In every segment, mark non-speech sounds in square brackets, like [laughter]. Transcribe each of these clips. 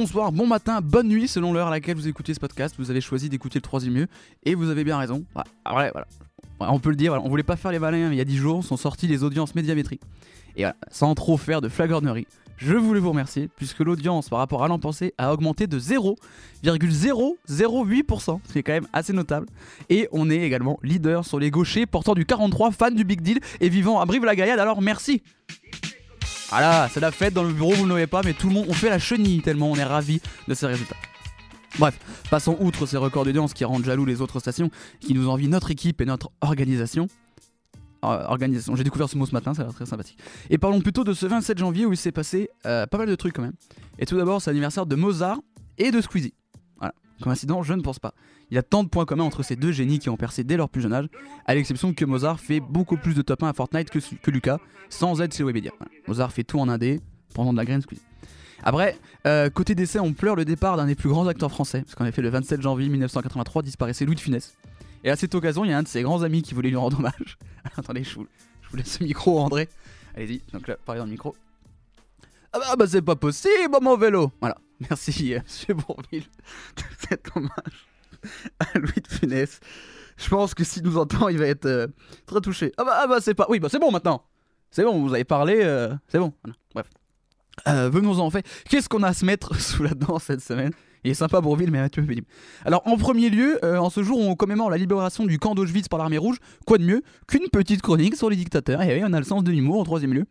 bonsoir, bon matin, bonne nuit selon l'heure à laquelle vous écoutez ce podcast. Vous avez choisi d'écouter le troisième mieux et vous avez bien raison. voilà, On peut le dire, on voulait pas faire les malins, mais il y a 10 jours sont sorties les audiences médiamétriques. Et voilà, sans trop faire de flagornerie, je voulais vous remercier puisque l'audience par rapport à l'an passé a augmenté de 0,008%, ce qui est quand même assez notable. Et on est également leader sur les gauchers portant du 43 fans du Big Deal et vivant à Brive-la-Gaillade, alors merci voilà, c'est la fête dans le bureau, vous ne le pas, mais tout le monde, on fait la chenille tellement on est ravis de ces résultats. Bref, passons outre ces records d'audience qui rendent jaloux les autres stations, qui nous envient notre équipe et notre organisation. Euh, organisation, j'ai découvert ce mot ce matin, ça a l'air très sympathique. Et parlons plutôt de ce 27 janvier où il s'est passé euh, pas mal de trucs quand même. Et tout d'abord, c'est l'anniversaire de Mozart et de Squeezie. Voilà, coïncidence, je ne pense pas. Il y a tant de points communs entre ces deux génies qui ont percé dès leur plus jeune âge, à l'exception que Mozart fait beaucoup plus de top 1 à Fortnite que, Lucas, sans aide chez Webedia. Mozart fait tout en indé, pendant de la graine squeeze. Après, euh, côté décès, on pleure le départ d'un des plus grands acteurs français, parce qu'en effet, le 27 janvier 1983 disparaissait Louis de Funès. Et à cette occasion, il y a un de ses grands amis qui voulait lui rendre hommage. [laughs] Attendez, je vous, laisse le micro, André. Allez-y, donc là, parlez dans le micro. Ah bah, bah c'est pas possible, mon vélo Voilà, merci, euh, monsieur Bourville, de cet hommage. à Louis de Funès. Je pense que s'il nous entend, il va être euh, très touché. Ah bah, ah bah c'est pas. Oui, bah c'est bon maintenant. C'est bon, vous avez parlé. Euh, c'est bon. Bref. Euh, venons-en en fait. Qu'est-ce qu'on a à se mettre [laughs] sous la dent cette semaine? Il est sympa Bourville, mais un peu pénible. Alors, en premier lieu, euh, en ce jour on commémore la libération du camp d'Auschwitz par l'armée rouge, quoi de mieux qu'une petite chronique sur les dictateurs? Et oui, on a le sens de l'humour en troisième lieu.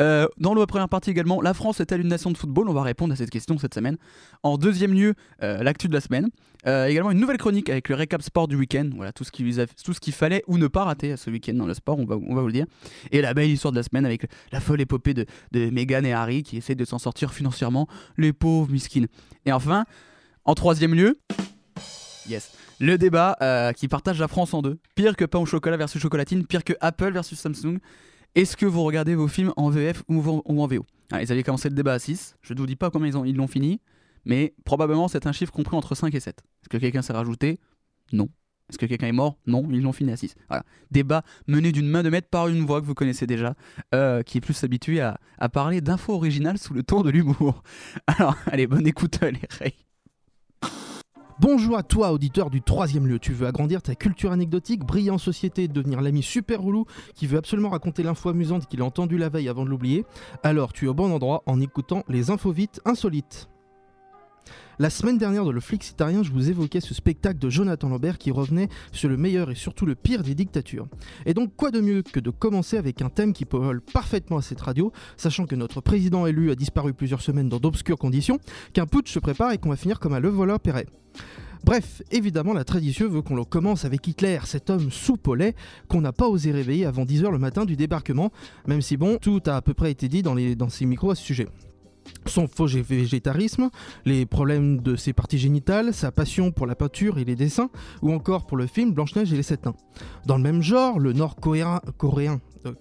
Euh, dans la première partie également, la France est-elle une nation de football? On va répondre à cette question cette semaine. En deuxième lieu, euh, l'actu de la semaine. Également une nouvelle chronique avec le récap sport du week-end. Voilà, tout ce qu'il fallait ou ne pas rater ce week-end dans le sport, on va, on va vous le dire. Et la belle histoire de la semaine avec la folle épopée de, de Meghan et Harry qui essaient de s'en sortir financièrement. Les pauvres miskines. Et enfin, en troisième lieu, yes, le débat euh, qui partage la France en deux. Pire que pain au chocolat versus chocolatine, pire que Apple versus Samsung. Est-ce que vous regardez vos films en VF ou en VO ah, Ils avaient commencé le débat à 6. Je ne vous dis pas combien ils l'ont fini, mais probablement c'est un chiffre compris entre 5 et 7. Est-ce que quelqu'un s'est rajouté? Non. Est-ce que quelqu'un est mort? Non, ils l'ont fini à 6. Voilà. Débat mené d'une main de maître par une voix que vous connaissez déjà, euh, qui est plus habituée à, parler d'infos originales sous le ton de l'humour. [laughs] Alors, allez, bonne écoute les Ray. Bonjour à toi, auditeur du troisième lieu. Tu veux agrandir ta culture anecdotique, briller en société, devenir l'ami super roulou qui veut absolument raconter l'info amusante qu'il a entendue la veille avant de l'oublier? Alors tu es au bon endroit en écoutant les infos vite insolites. La semaine dernière dans le Flixitarien, je vous évoquais ce spectacle de Jonathan Lambert qui revenait sur le meilleur et surtout le pire des dictatures. Et donc quoi de mieux que de commencer avec un thème qui vole parfaitement à cette radio, sachant que notre président élu a disparu plusieurs semaines dans d'obscures conditions, qu'un putsch se prépare et qu'on va finir comme un le voleur Perret. Bref, évidemment, la tradition veut qu'on le commence avec Hitler, cet homme au lait qu'on n'a pas osé réveiller avant 10h le matin du débarquement, même si bon, tout a à peu près été dit dans, les, dans ces micros à ce sujet son faux végétarisme, les problèmes de ses parties génitales, sa passion pour la peinture et les dessins, ou encore pour le film Blanche-Neige et les Sept Nains. Dans le même genre, le nord-coréen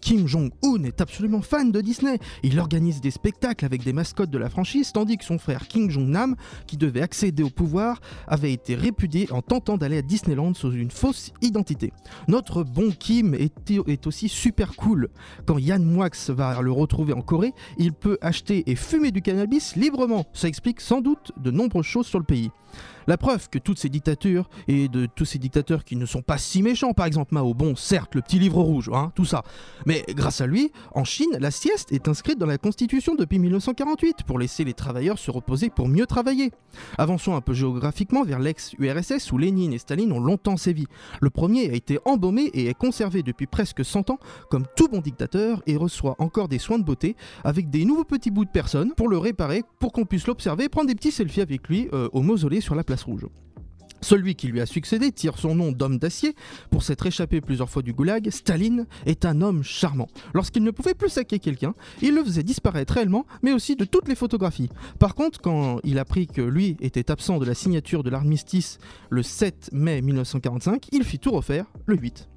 Kim Jong-un est absolument fan de Disney. Il organise des spectacles avec des mascottes de la franchise, tandis que son frère Kim Jong-nam, qui devait accéder au pouvoir, avait été répudié en tentant d'aller à Disneyland sous une fausse identité. Notre bon Kim est, aussi super cool. Quand Yann Moix va le retrouver en Corée, il peut acheter et fumer du cannabis librement. Ça explique sans doute de nombreuses choses sur le pays. La preuve que toutes ces dictatures, et de tous ces dictateurs qui ne sont pas si méchants, par exemple Mao, bon, certes, le petit livre rouge, hein, tout ça, mais grâce à lui, en Chine, la sieste est inscrite dans la constitution depuis 1948 pour laisser les travailleurs se reposer pour mieux travailler. Avançons un peu géographiquement vers l'ex-URSS où Lénine et Staline ont longtemps sévi. Le premier a été embaumé et est conservé depuis presque 100 ans comme tout bon dictateur et reçoit encore des soins de beauté avec des nouveaux petits bouts de personnes pour le réparer, pour qu'on puisse l'observer et prendre des petits selfies avec lui euh, au mausolée sur la place rouge. Celui qui lui a succédé tire son nom d'homme d'acier. Pour s'être échappé plusieurs fois du goulag, Staline est un homme charmant. Lorsqu'il ne pouvait plus saquer quelqu'un, il le faisait disparaître réellement, mais aussi de toutes les photographies. Par contre, quand il apprit que lui était absent de la signature de l'armistice le 7 mai 1945, il fit tout refaire le 8.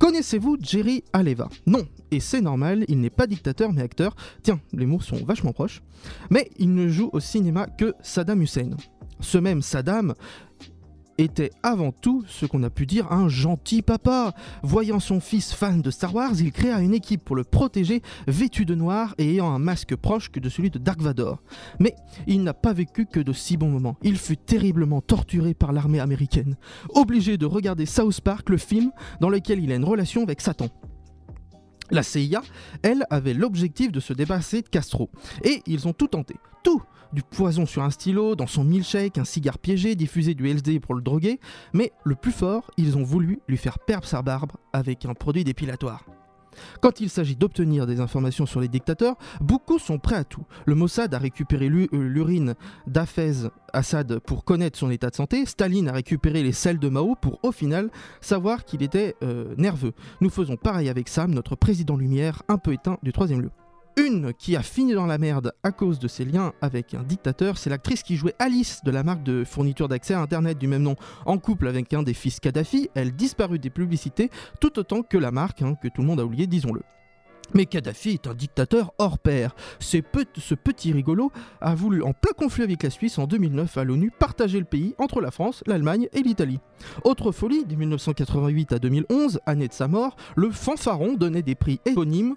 Connaissez-vous Jerry Aleva? Non, et c'est normal, il n'est pas dictateur mais acteur. Tiens, les mots sont vachement proches. Mais il ne joue au cinéma que Saddam Hussein. Ce même Saddam était avant tout ce qu'on a pu dire un gentil papa. Voyant son fils fan de Star Wars, il créa une équipe pour le protéger, vêtu de noir et ayant un masque proche que de celui de Dark Vador. Mais il n'a pas vécu que de si bons moments. Il fut terriblement torturé par l'armée américaine, obligé de regarder South Park, le film dans lequel il a une relation avec Satan. La CIA, elle, avait l'objectif de se dépasser de Castro. Et ils ont tout tenté. Tout du poison sur un stylo, dans son milkshake, un cigare piégé, diffusé du LSD pour le droguer, mais le plus fort, ils ont voulu lui faire perdre sa barbe avec un produit dépilatoire. Quand il s'agit d'obtenir des informations sur les dictateurs, beaucoup sont prêts à tout. Le Mossad a récupéré euh, l'urine d'Afez Assad pour connaître son état de santé, Staline a récupéré les selles de Mao pour au final savoir qu'il était euh, nerveux. Nous faisons pareil avec Sam, notre président lumière un peu éteint du troisième lieu. Une qui a fini dans la merde à cause de ses liens avec un dictateur, c'est l'actrice qui jouait Alice de la marque de fourniture d'accès à Internet du même nom, en couple avec un des fils Kadhafi. Elle disparut des publicités tout autant que la marque, hein, que tout le monde a oublié, disons-le. Mais Kadhafi est un dictateur hors pair. ce petit rigolo a voulu, en plein conflit avec la Suisse en 2009 à l'ONU, partager le pays entre la France, l'Allemagne et l'Italie. Autre folie, de 1988 à 2011, année de sa mort, le fanfaron donnait des prix éponymes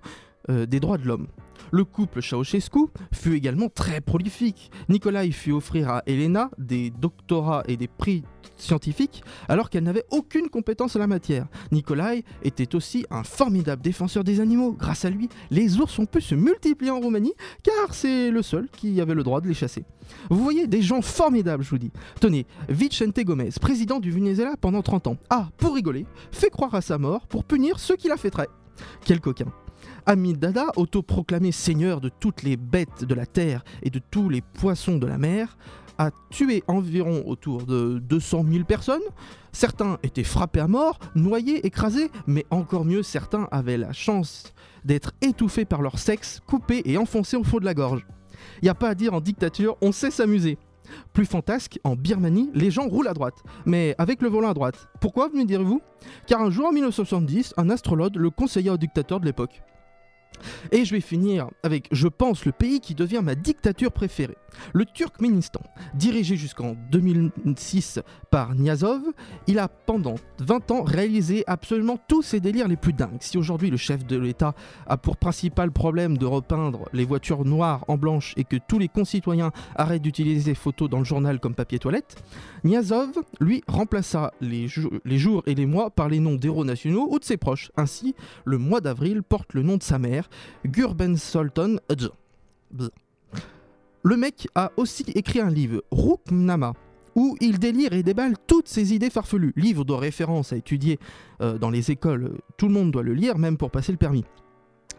euh, des droits de l'homme. Le couple Ceausescu fut également très prolifique. Nikolai fut offrir à Elena des doctorats et des prix scientifiques alors qu'elle n'avait aucune compétence en la matière. Nikolai était aussi un formidable défenseur des animaux. Grâce à lui, les ours ont pu se multiplier en Roumanie car c'est le seul qui avait le droit de les chasser. Vous voyez, des gens formidables, je vous dis. Tenez, Vicente Gomez, président du Venezuela pendant 30 ans, a, pour rigoler, fait croire à sa mort pour punir ceux qui la fêteraient. Quel coquin. Amidada, autoproclamé seigneur de toutes les bêtes de la terre et de tous les poissons de la mer, a tué environ autour de 200 000 personnes. Certains étaient frappés à mort, noyés, écrasés, mais encore mieux, certains avaient la chance d'être étouffés par leur sexe, coupés et enfoncés au fond de la gorge. Y a pas à dire en dictature, on sait s'amuser. Plus fantasque, en Birmanie, les gens roulent à droite, mais avec le volant à droite. Pourquoi, me direz-vous? Car un jour en 1970, un astrologue le conseilla au dictateur de l'époque. Et je vais finir avec, je pense, le pays qui devient ma dictature préférée. Le Turkménistan, dirigé jusqu'en 2006 par Niazov, il a pendant 20 ans réalisé absolument tous ses délires les plus dingues. Si aujourd'hui le chef de l'État a pour principal problème de repeindre les voitures noires en blanche et que tous les concitoyens arrêtent d'utiliser photos dans le journal comme papier toilette, Niazov, lui, remplaça les, jours et les mois par les noms d'héros nationaux ou de ses proches. Ainsi, le mois d'avril porte le nom de sa mère, Gurben Sultan Le mec a aussi écrit un livre, Ruknama, où il délire et déballe toutes ses idées farfelues. Livre de référence à étudier euh, dans les écoles, tout le monde doit le lire, même pour passer le permis.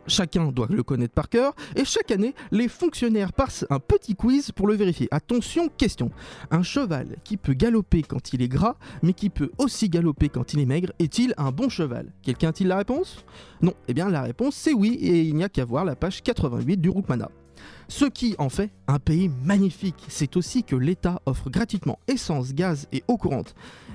Chacun doit le connaître par cœur et chaque année, les fonctionnaires passent un petit quiz pour le vérifier. Attention, question. Un cheval qui peut galoper quand il est gras, mais qui peut aussi galoper quand il est maigre, est-il un bon cheval? Quelqu'un a-t-il la réponse? Non. Eh bien, la réponse c'est oui et il n'y a qu'à voir la page 88 du Rukmana. Ce qui en fait un pays magnifique, c'est aussi que l'État offre gratuitement essence, gaz et eau courante.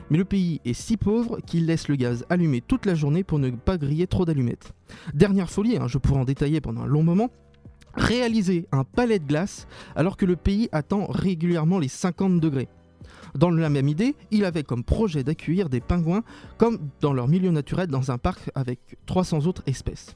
Mais le pays est si pauvre qu'il laisse le gaz allumé toute la journée pour ne pas griller trop d'allumettes. Dernière folie, hein, je pourrais en détailler pendant un long moment, réaliser un palais de glace alors que le pays attend régulièrement les 50 degrés. Dans la même idée, il avait comme projet d'accueillir des pingouins comme dans leur milieu naturel dans un parc avec 300 autres espèces.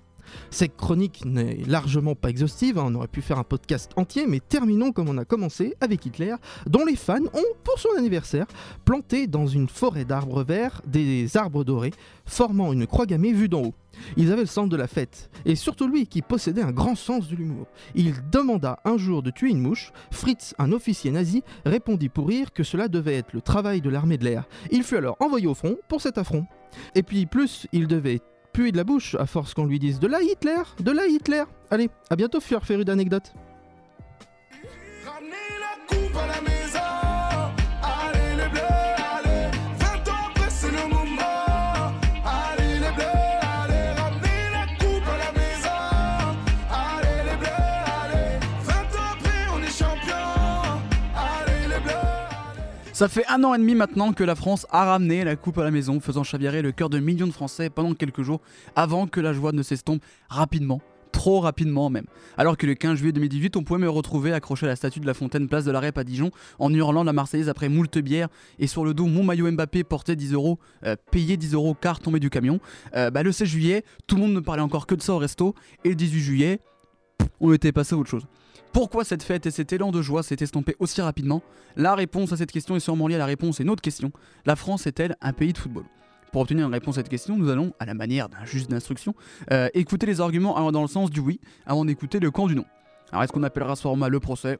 Cette chronique n'est largement pas exhaustive, hein, on aurait pu faire un podcast entier, mais terminons comme on a commencé avec Hitler, dont les fans ont, pour son anniversaire, planté dans une forêt d'arbres verts des arbres dorés, formant une croix gammée vue d'en haut. Ils avaient le sens de la fête, et surtout lui qui possédait un grand sens de l'humour. Il demanda un jour de tuer une mouche. Fritz, un officier nazi, répondit pour rire que cela devait être le travail de l'armée de l'air. Il fut alors envoyé au front pour cet affront. Et puis plus il devait puer de la bouche à force qu'on lui dise de la Hitler, de la Hitler. Allez, à bientôt, faire féru d'anecdotes. Ça fait un an et demi maintenant que la France a ramené la coupe à la maison, faisant chavirer le cœur de millions de Français pendant quelques jours avant que la joie ne s'estompe rapidement. Trop rapidement même. Alors que le 15 juillet 2018, on pouvait me retrouver accroché à la statue de la Fontaine, place de la Rep à Dijon, en hurlant la Marseillaise après moult bières, et sur le dos, mon maillot Mbappé portait 10 euros, euh, payé 10 euros car tombé du camion. Euh, bah, le 16 juillet, tout le monde ne parlait encore que de ça au resto, et le 18 juillet, on était passé à autre chose. Pourquoi cette fête et cet élan de joie s'est estompé aussi rapidement? La réponse à cette question est sûrement liée à la réponse à une autre question. La France est-elle un pays de football? Pour obtenir une réponse à cette question, nous allons, à la manière d'un juge d'instruction, euh, écouter les arguments dans le sens du oui avant d'écouter le camp du non. Alors est-ce qu'on appellera ce format le procès?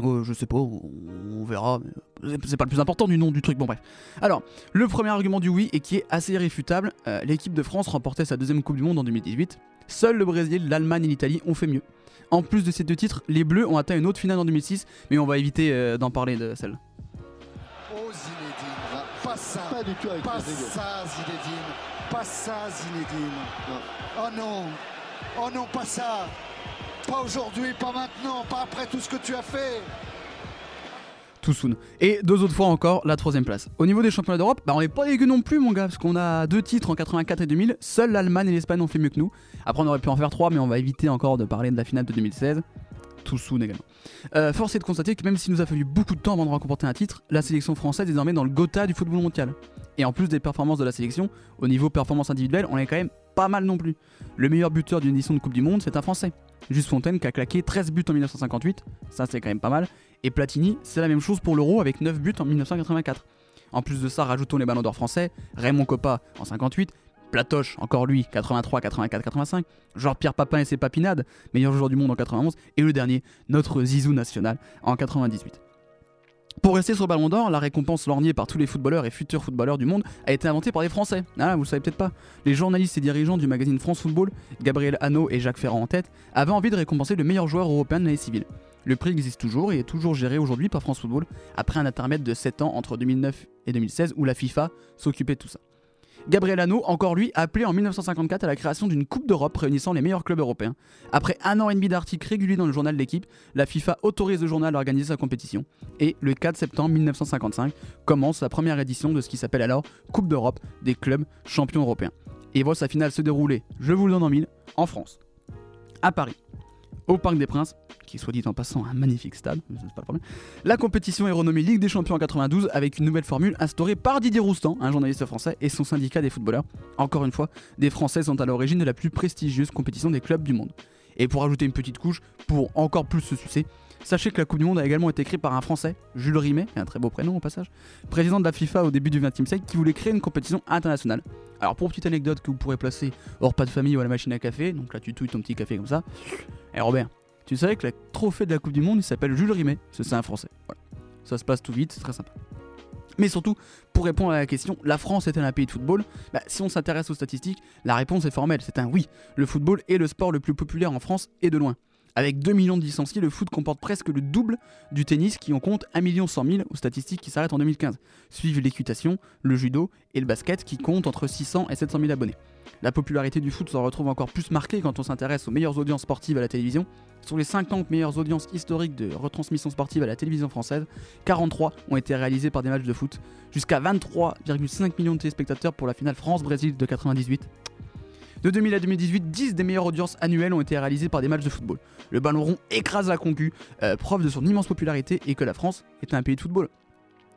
Euh, Je sais pas, on, verra. C'est pas le plus important du nom du truc, bon bref. Alors, le premier argument du oui et qui est assez irréfutable, euh, l'équipe de France remportait sa deuxième Coupe du Monde en 2018. Seuls le Brésil, l'Allemagne et l'Italie ont fait mieux. En plus de ces deux titres, les Bleus ont atteint une autre finale en 2006, mais on va éviter euh, d'en parler de celle. Oh Zinedine, pas ça, Pas du tout avec pas ça Zinedine, pas ça Zinedine. Oh non, oh non, pas ça. Pas aujourd'hui, pas maintenant, pas après tout ce que tu as fait. Soon. Et deux autres fois encore, la troisième place. Au niveau des championnats d'Europe, bah on n'est pas dégueu non plus, mon gars, parce qu'on a deux titres en 84 et 2000. Seuls l'Allemagne et l'Espagne ont fait mieux que nous. Après, on aurait pu en faire trois, mais on va éviter encore de parler de la finale de 2016. Tout soon également. Euh, force est de constater que même s'il nous a fallu beaucoup de temps avant de remporter un titre, la sélection française est désormais dans le Gotha du football mondial. Et en plus des performances de la sélection, au niveau performance individuelle, on est quand même pas mal non plus. Le meilleur buteur d'une édition de Coupe du Monde, c'est un Français. Juste Fontaine qui a claqué 13 buts en 1958, ça c'est quand même pas mal. Et Platini, c'est la même chose pour l'Euro avec 9 buts en 1984. En plus de ça, rajoutons les ballons d'or français, Raymond Coppa en 58, Platoche, encore lui, 83, 84, 85, Jean-Pierre Papin et ses papinades, meilleur joueur du monde en 91, et le dernier, notre Zizou national en 98. Pour rester sur le Ballon d'Or, la récompense lorgnée par tous les footballeurs et futurs footballeurs du monde a été inventée par des Français. Ah, vous le savez peut-être pas. Les journalistes et dirigeants du magazine France Football, Gabriel Hanot et Jacques Ferrand en tête, avaient envie de récompenser le meilleur joueur européen de l'année civile. Le prix existe toujours et est toujours géré aujourd'hui par France Football, après un intermède de 7 ans entre 2009 et 2016 où la FIFA s'occupait de tout ça. Gabriel Hanot, encore lui, appelé en 1954 à la création d'une Coupe d'Europe réunissant les meilleurs clubs européens. Après un an et demi d'articles réguliers dans le journal de l'équipe, la FIFA autorise le journal à organiser sa compétition. Et le 4 septembre 1955 commence la première édition de ce qui s'appelle alors Coupe d'Europe des clubs champions européens. Et voit sa finale se dérouler, je vous le donne en mille, en France. À Paris. Au Parc des Princes, qui soit dit en passant un magnifique stade, mais pas le problème. La compétition est renommée Ligue des Champions en 92 avec une nouvelle formule instaurée par Didier Roustan, un journaliste français, et son syndicat des footballeurs. Encore une fois, des Français sont à l'origine de la plus prestigieuse compétition des clubs du monde. Et pour ajouter une petite couche, pour encore plus se sucer, sachez que la Coupe du Monde a également été créée par un Français, Jules Rimet, un très beau prénom au passage, président de la FIFA au début du XXe siècle, qui voulait créer une compétition internationale. Alors pour petite anecdote que vous pourrez placer hors pas de famille ou à la machine à café, donc là tu touilles ton petit café comme ça. Et Robert, tu savais que le trophée de la Coupe du Monde s'appelle Jules Rimet, c'est un Français. Ça se passe tout vite, c'est très sympa. Mais surtout, pour répondre à la question, la France est-elle un pays de football Bah, Si on s'intéresse aux statistiques, la réponse est formelle, c'est un oui. Le football est le sport le plus populaire en France et de loin. Avec 2 millions de licenciés, le foot comporte presque le double du tennis qui en compte 1 million 100 000 aux statistiques qui s'arrêtent en 2015. Suivent l'équitation, le judo et le basket qui comptent entre 600 et 700 000 abonnés. La popularité du foot se retrouve encore plus marquée quand on s'intéresse aux meilleures audiences sportives à la télévision. Sur les 50 meilleures audiences historiques de retransmission sportive à la télévision française, 43 ont été réalisées par des matchs de foot. Jusqu'à 23,5 millions de téléspectateurs pour la finale France-Brésil de 98. De 2000 à 2018, 10 des meilleures audiences annuelles ont été réalisées par des matchs de football. Le ballon rond écrase la concu, euh, preuve de son immense popularité et que la France est un pays de football.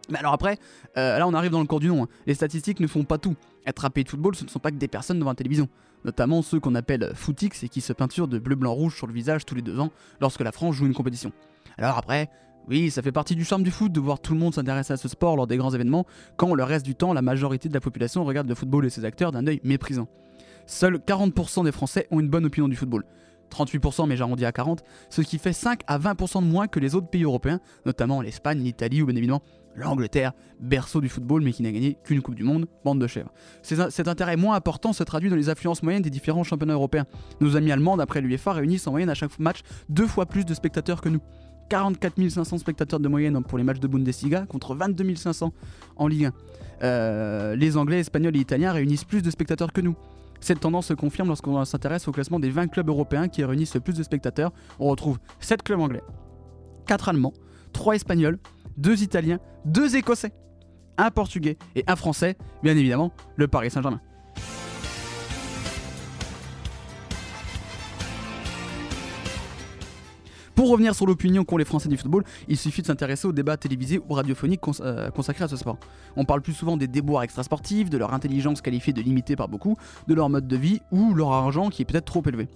Mais alors après, euh, là on arrive dans le corps du nom. hein. Les statistiques ne font pas tout. Être un pays de football, ce ne sont pas que des personnes devant la télévision. Notamment ceux qu'on appelle footix et qui se peinturent de bleu, blanc, rouge sur le visage tous les deux ans lorsque la France joue une compétition. Alors après, oui, ça fait partie du charme du foot de voir tout le monde s'intéresser à ce sport lors des grands événements, quand le reste du temps, la majorité de la population regarde le football et ses acteurs d'un œil méprisant. Seuls 40% des Français ont une bonne opinion du football. 38% mais j'arrondis à 40%, ce qui fait 5 à 20% de moins que les autres pays européens, notamment l'Espagne, l'Italie ou bien évidemment l'Angleterre, berceau du football mais qui n'a gagné qu'une Coupe du Monde, bande de chèvres. Cet intérêt moins important se traduit dans les affluences moyennes des différents championnats européens. Nos amis allemands, d'après l'UEFA, réunissent en moyenne à chaque match deux fois plus de spectateurs que nous. 44 500 spectateurs de moyenne pour les matchs de Bundesliga contre 22 500 en Ligue 1. Euh, les Anglais, Espagnols et Italiens réunissent plus de spectateurs que nous. Cette tendance se confirme lorsqu'on s'intéresse au classement des 20 clubs européens qui réunissent le plus de spectateurs. On retrouve 7 clubs anglais, 4 allemands, 3 espagnols, deux Italiens, deux Écossais, un Portugais et un Français, bien évidemment, le Paris Saint-Germain. Pour revenir sur l'opinion qu'ont les Français du football, il suffit de s'intéresser aux débats télévisés ou radiophoniques euh, consacrés à ce sport. On parle plus souvent des déboires extrasportifs, de leur intelligence qualifiée de limitée par beaucoup, de leur mode de vie ou leur argent qui est peut-être trop élevé.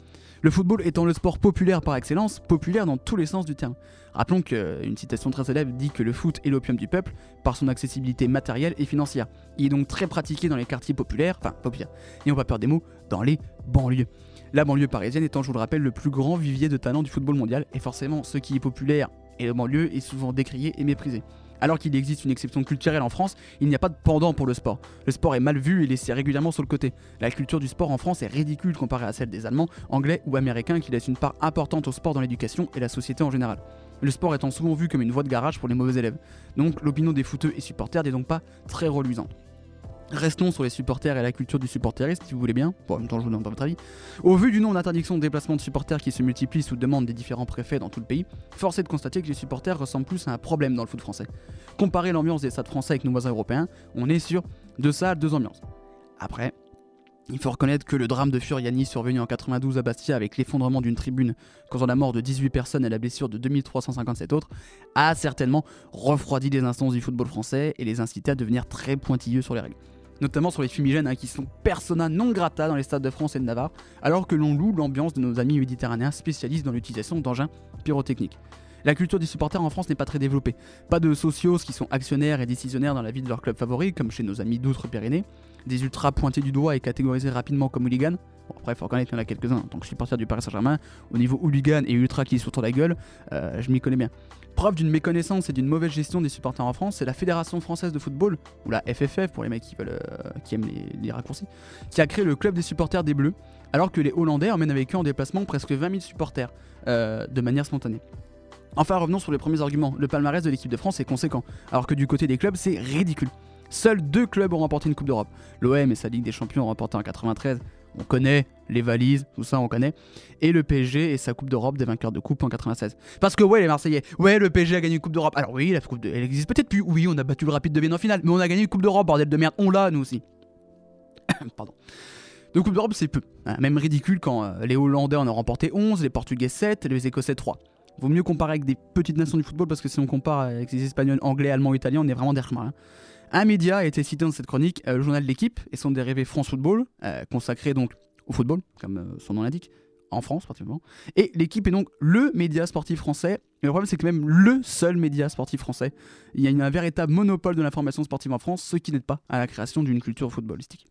Le football étant le sport populaire par excellence, populaire dans tous les sens du terme. Rappelons qu'une citation très célèbre dit que le foot est l'opium du peuple par son accessibilité matérielle et financière. Il est donc très pratiqué dans les quartiers populaires, enfin populaires, n'ayons pas peur des mots, dans les banlieues. La banlieue parisienne étant, je vous le rappelle, le plus grand vivier de talents du football mondial, et forcément, ce qui est populaire et le banlieue est souvent décrié et méprisé. Alors qu'il existe une exception culturelle en France, il n'y a pas de pendant pour le sport. Le sport est mal vu et laissé régulièrement sur le côté. La culture du sport en France est ridicule comparée à celle des Allemands, Anglais ou Américains qui laissent une part importante au sport dans l'éducation et la société en général. Le sport étant souvent vu comme une voie de garage pour les mauvais élèves. Donc l'opinion des footeux et supporters n'est donc pas très reluisante. Restons sur les supporters et la culture du supporterisme, si vous voulez bien. Bon, en même temps, je vous demande pas votre avis. Au vu du nombre d'interdictions de déplacement de supporters qui se multiplient sous demande des différents préfets dans tout le pays, force est de constater que les supporters ressemblent plus à un problème dans le foot français. Comparer l'ambiance des stades français avec nos voisins européens, on est sur deux salles, deux ambiances. Après, il faut reconnaître que le drame de Furiani survenu en 92 à Bastia avec l'effondrement d'une tribune causant la mort de 18 personnes et la blessure de 2357 autres a certainement refroidi les instances du football français et les incité à devenir très pointilleux sur les règles notamment sur les fumigènes hein, qui sont persona non grata dans les stades de France et de Navarre, alors que l'on loue l'ambiance de nos amis méditerranéens spécialistes dans l'utilisation d'engins pyrotechniques. La culture des supporters en France n'est pas très développée. Pas de socios qui sont actionnaires et décisionnaires dans la vie de leur club favori, comme chez nos amis d'Outre-Pyrénées. Des ultras pointés du doigt et catégorisés rapidement comme hooligans. Bon, après, faut reconnaître qu'il y en a quelques-uns. En tant que supporter du Paris Saint-Germain, au niveau hooligan et ultra qui se sur la gueule, euh, je m'y connais bien. Preuve d'une méconnaissance et d'une mauvaise gestion des supporters en France, c'est la Fédération française de football, ou la FFF pour les mecs qui, veulent, euh, qui aiment les, les raccourcis, qui a créé le club des supporters des Bleus, alors que les Hollandais emmènent avec eux en déplacement presque 20 000 supporters, euh, de manière spontanée. Enfin, revenons sur les premiers arguments. Le palmarès de l'équipe de France est conséquent, alors que du côté des clubs, c'est ridicule. Seuls deux clubs ont remporté une Coupe d'Europe. L'OM et sa Ligue des Champions ont remporté en 93. On connaît les valises, tout ça on connaît. Et le PSG et sa Coupe d'Europe des vainqueurs de Coupe en 96. Parce que ouais les Marseillais, ouais le PSG a gagné une Coupe d'Europe. Alors oui, la Coupe de... elle existe peut-être plus. Oui, on a battu le Rapide de Vienne en finale, mais on a gagné une Coupe d'Europe, bordel de merde. On l'a nous aussi. [coughs] Pardon. De Coupe d'Europe c'est peu. hein. Même ridicule quand euh, les Hollandais en ont remporté 11, les Portugais 7 et les Écossais 3. Vaut mieux comparer avec des petites nations du football parce que si on compare avec les Espagnols, Anglais, Allemands, Italiens, on est vraiment chemins. hein. Un média a été cité dans cette chronique, euh, le journal de l'équipe et son dérivé France Football, euh, consacré donc au football, comme euh, son nom l'indique, en France particulièrement. Et l'équipe est donc le média sportif français. Et le problème, c'est que même le seul média sportif français, il y a un véritable monopole de l'information sportive en France, ce qui n'aide pas à la création d'une culture footballistique.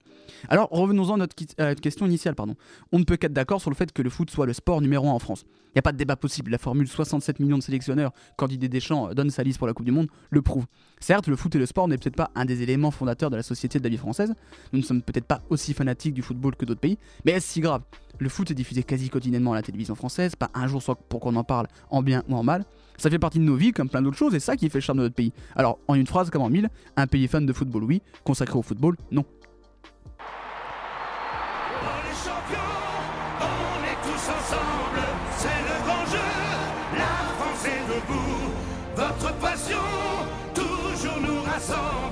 Alors revenons-en à notre, question initiale. Pardon. On ne peut qu'être d'accord sur le fait que le foot soit le sport numéro 1 en France. Il n'y a pas de débat possible. La formule 67 millions de sélectionneurs quand Didier Deschamps euh, donne sa liste pour la Coupe du Monde le prouve. Certes, le foot et le sport n'est peut-être pas un des éléments fondateurs de la société de la vie française. Nous ne sommes peut-être pas aussi fanatiques du football que d'autres pays, mais est-ce si grave? Le foot est diffusé quasi quotidiennement à la télévision française, pas un jour sans pour qu'on en parle en bien ou en mal. Ça fait partie de nos vies comme plein d'autres choses et ça qui fait le charme de notre pays. Alors, en une phrase comme en mille, un pays fan de football, oui, consacré au football, non. Toujours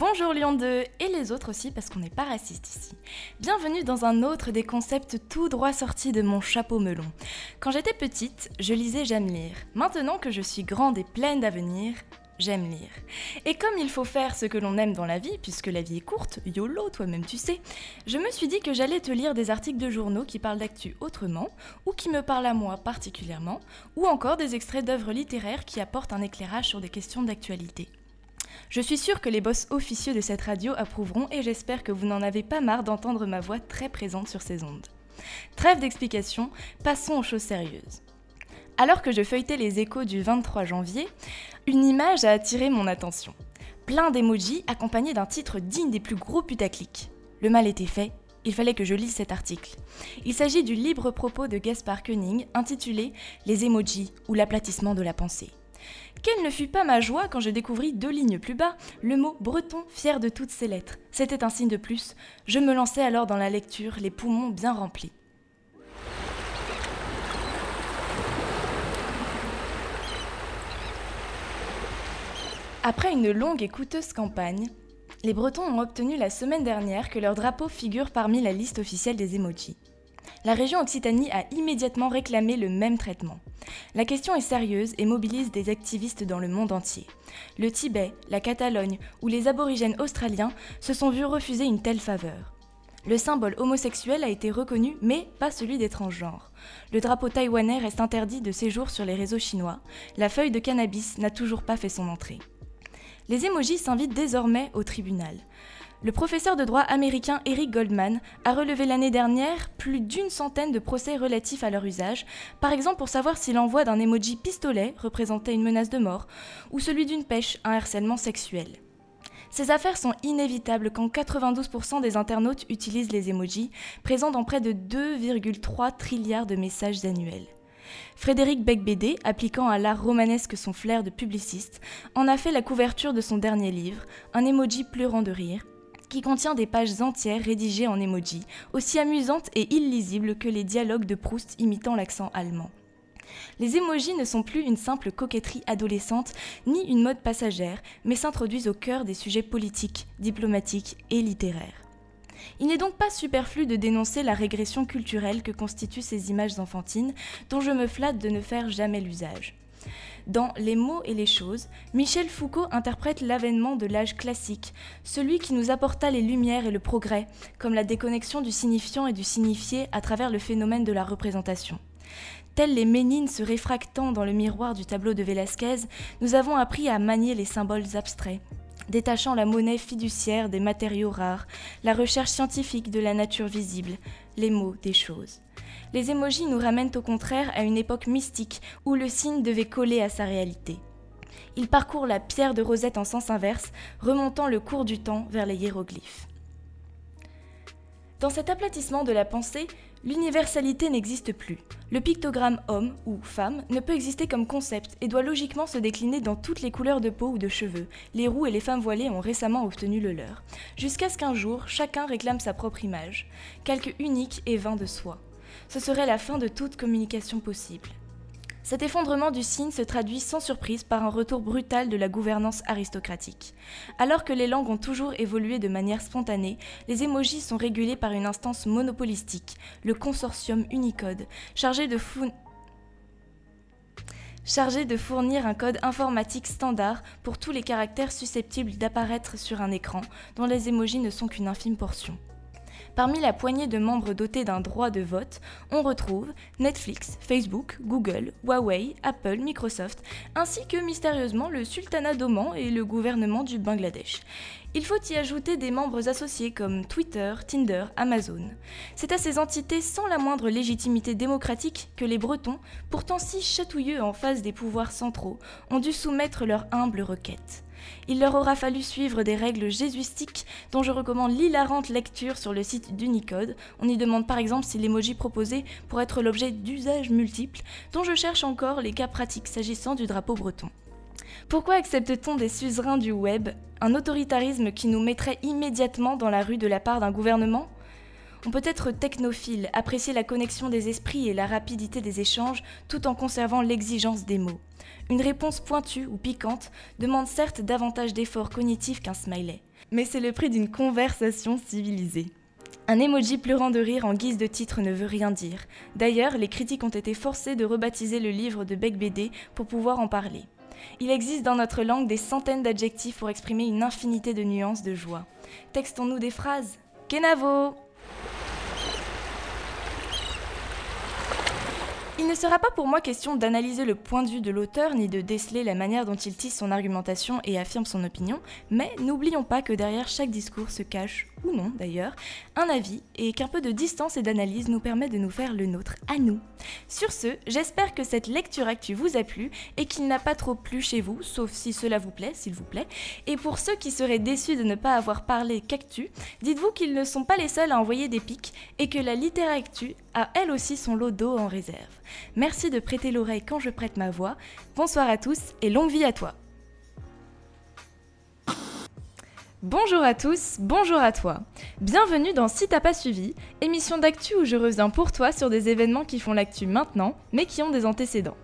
Bonjour Lyon 2 et les autres aussi parce qu'on n'est pas raciste ici. Bienvenue dans un autre des concepts tout droit sortis de mon chapeau melon. Quand j'étais petite, je lisais J'aime lire. Maintenant que je suis grande et pleine d'avenir, j'aime lire. Et comme il faut faire ce que l'on aime dans la vie, puisque la vie est courte, YOLO, toi-même tu sais, je me suis dit que j'allais te lire des articles de journaux qui parlent d'actu autrement, ou qui me parlent à moi particulièrement, ou encore des extraits d'œuvres littéraires qui apportent un éclairage sur des questions d'actualité. Je suis sûre que les boss officieux de cette radio approuveront et j'espère que vous n'en avez pas marre d'entendre ma voix très présente sur ces ondes. Trêve d'explications, passons aux choses sérieuses. Alors que je feuilletais les échos du 23 janvier, une image a attiré mon attention. Plein d'emojis accompagnés d'un titre digne des plus gros putaclics. Le mal était fait, Il fallait que je lise cet article. Il s'agit du libre propos de Gaspard Koenig intitulé Les emojis ou l'aplatissement de la pensée. Quelle ne fut pas ma joie quand je découvris deux lignes plus bas le mot breton fier de toutes ses lettres. C'était un signe de plus. Je me lançais alors dans la lecture, les poumons bien remplis. Après une longue et coûteuse campagne, les Bretons ont obtenu la semaine dernière que leur drapeau figure parmi la liste officielle des emojis. La région Occitanie a immédiatement réclamé le même traitement. La question est sérieuse et mobilise des activistes dans le monde entier. Le Tibet, la Catalogne ou les aborigènes australiens se sont vus refuser une telle faveur. Le symbole homosexuel a été reconnu, mais pas celui des transgenres. Le drapeau taïwanais reste interdit de séjour sur les réseaux chinois. La feuille de cannabis n'a toujours pas fait son entrée. Les émojis s'invitent désormais au tribunal. Le professeur de droit américain Eric Goldman a relevé l'année dernière plus d'une centaine de procès relatifs à leur usage, par exemple pour savoir si l'envoi d'un emoji pistolet représentait une menace de mort, ou celui d'une pêche, un harcèlement sexuel. Ces affaires sont inévitables quand 92% des internautes utilisent les emojis, présents dans près de 2,3 trilliards de messages annuels. Frédéric Becbédé, appliquant à l'art romanesque son flair de publiciste, en a fait la couverture de son dernier livre, un emoji pleurant de rire, qui contient des pages entières rédigées en emoji, aussi amusantes et illisibles que les dialogues de Proust imitant l'accent allemand. Les emojis ne sont plus une simple coquetterie adolescente ni une mode passagère, mais s'introduisent au cœur des sujets politiques, diplomatiques et littéraires. Il n'est donc pas superflu de dénoncer la régression culturelle que constituent ces images enfantines, dont je me flatte de ne faire jamais l'usage. Dans Les mots et les choses, Michel Foucault interprète l'avènement de l'âge classique, celui qui nous apporta les lumières et le progrès, comme la déconnexion du signifiant et du signifié à travers le phénomène de la représentation. Tels les ménines se réfractant dans le miroir du tableau de Velázquez, nous avons appris à manier les symboles abstraits, détachant la monnaie fiduciaire des matériaux rares, la recherche scientifique de la nature visible, les mots des choses. Les émojis nous ramènent au contraire à une époque mystique où le signe devait coller à sa réalité. Il parcourt la pierre de Rosette en sens inverse, remontant le cours du temps vers les hiéroglyphes. Dans cet aplatissement de la pensée, L'universalité n'existe plus. Le pictogramme homme ou femme ne peut exister comme concept et doit logiquement se décliner dans toutes les couleurs de peau ou de cheveux. Les roux et les femmes voilées ont récemment obtenu le leur. Jusqu'à ce qu'un jour, chacun réclame sa propre image. Calque unique et vain de soi. Ce serait la fin de toute communication possible. Cet effondrement du signe se traduit sans surprise par un retour brutal de la gouvernance aristocratique. Alors que les langues ont toujours évolué de manière spontanée, les émojis sont régulés par une instance monopolistique, le consortium Unicode, chargé de, fournir un code informatique standard pour tous les caractères susceptibles d'apparaître sur un écran, dont les émojis ne sont qu'une infime portion. Parmi la poignée de membres dotés d'un droit de vote, on retrouve Netflix, Facebook, Google, Huawei, Apple, Microsoft, ainsi que mystérieusement le sultanat d'Oman et le gouvernement du Bangladesh. Il faut y ajouter des membres associés comme Twitter, Tinder, Amazon. C'est à ces entités sans la moindre légitimité démocratique que les Bretons, pourtant si chatouilleux en face des pouvoirs centraux, ont dû soumettre leur humble requête. Il leur aura fallu suivre des règles jésuistiques dont je recommande l'hilarante lecture sur le site d'Unicode. On y demande par exemple si l'emoji proposé pourrait être l'objet d'usages multiples, dont je cherche encore les cas pratiques s'agissant du drapeau breton. Pourquoi accepte-t-on des suzerains du web, un autoritarisme qui nous mettrait immédiatement dans la rue de la part d'un gouvernement? On peut être technophile, apprécier la connexion des esprits et la rapidité des échanges tout en conservant l'exigence des mots. Une réponse pointue ou piquante demande certes davantage d'efforts cognitifs qu'un smiley, mais c'est le prix d'une conversation civilisée. Un emoji pleurant de rire en guise de titre ne veut rien dire. D'ailleurs, les critiques ont été forcés de rebaptiser le livre de Beck BD pour pouvoir en parler. Il existe dans notre langue des centaines d'adjectifs pour exprimer une infinité de nuances de joie. Textons-nous des phrases Kenavo Il ne sera pas pour moi question d'analyser le point de vue de l'auteur ni de déceler la manière dont il tisse son argumentation et affirme son opinion, mais n'oublions pas que derrière chaque discours se cache, ou non d'ailleurs, un avis et qu'un peu de distance et d'analyse nous permet de nous faire le nôtre à nous. Sur ce, j'espère que cette lecture actu vous a plu et qu'il n'a pas trop plu chez vous, sauf si cela vous plaît, s'il vous plaît. Et pour ceux qui seraient déçus de ne pas avoir parlé qu'actu, dites-vous qu'ils ne sont pas les seuls à envoyer des pics et que la littérature a elle aussi son lot d'eau en réserve. Merci de prêter l'oreille quand je prête ma voix. Bonsoir à tous et longue vie à toi. Bonjour à tous, bonjour à toi. Bienvenue dans Si t'as pas suivi, émission d'actu où je reviens pour toi sur des événements qui font l'actu maintenant, mais qui ont des antécédents.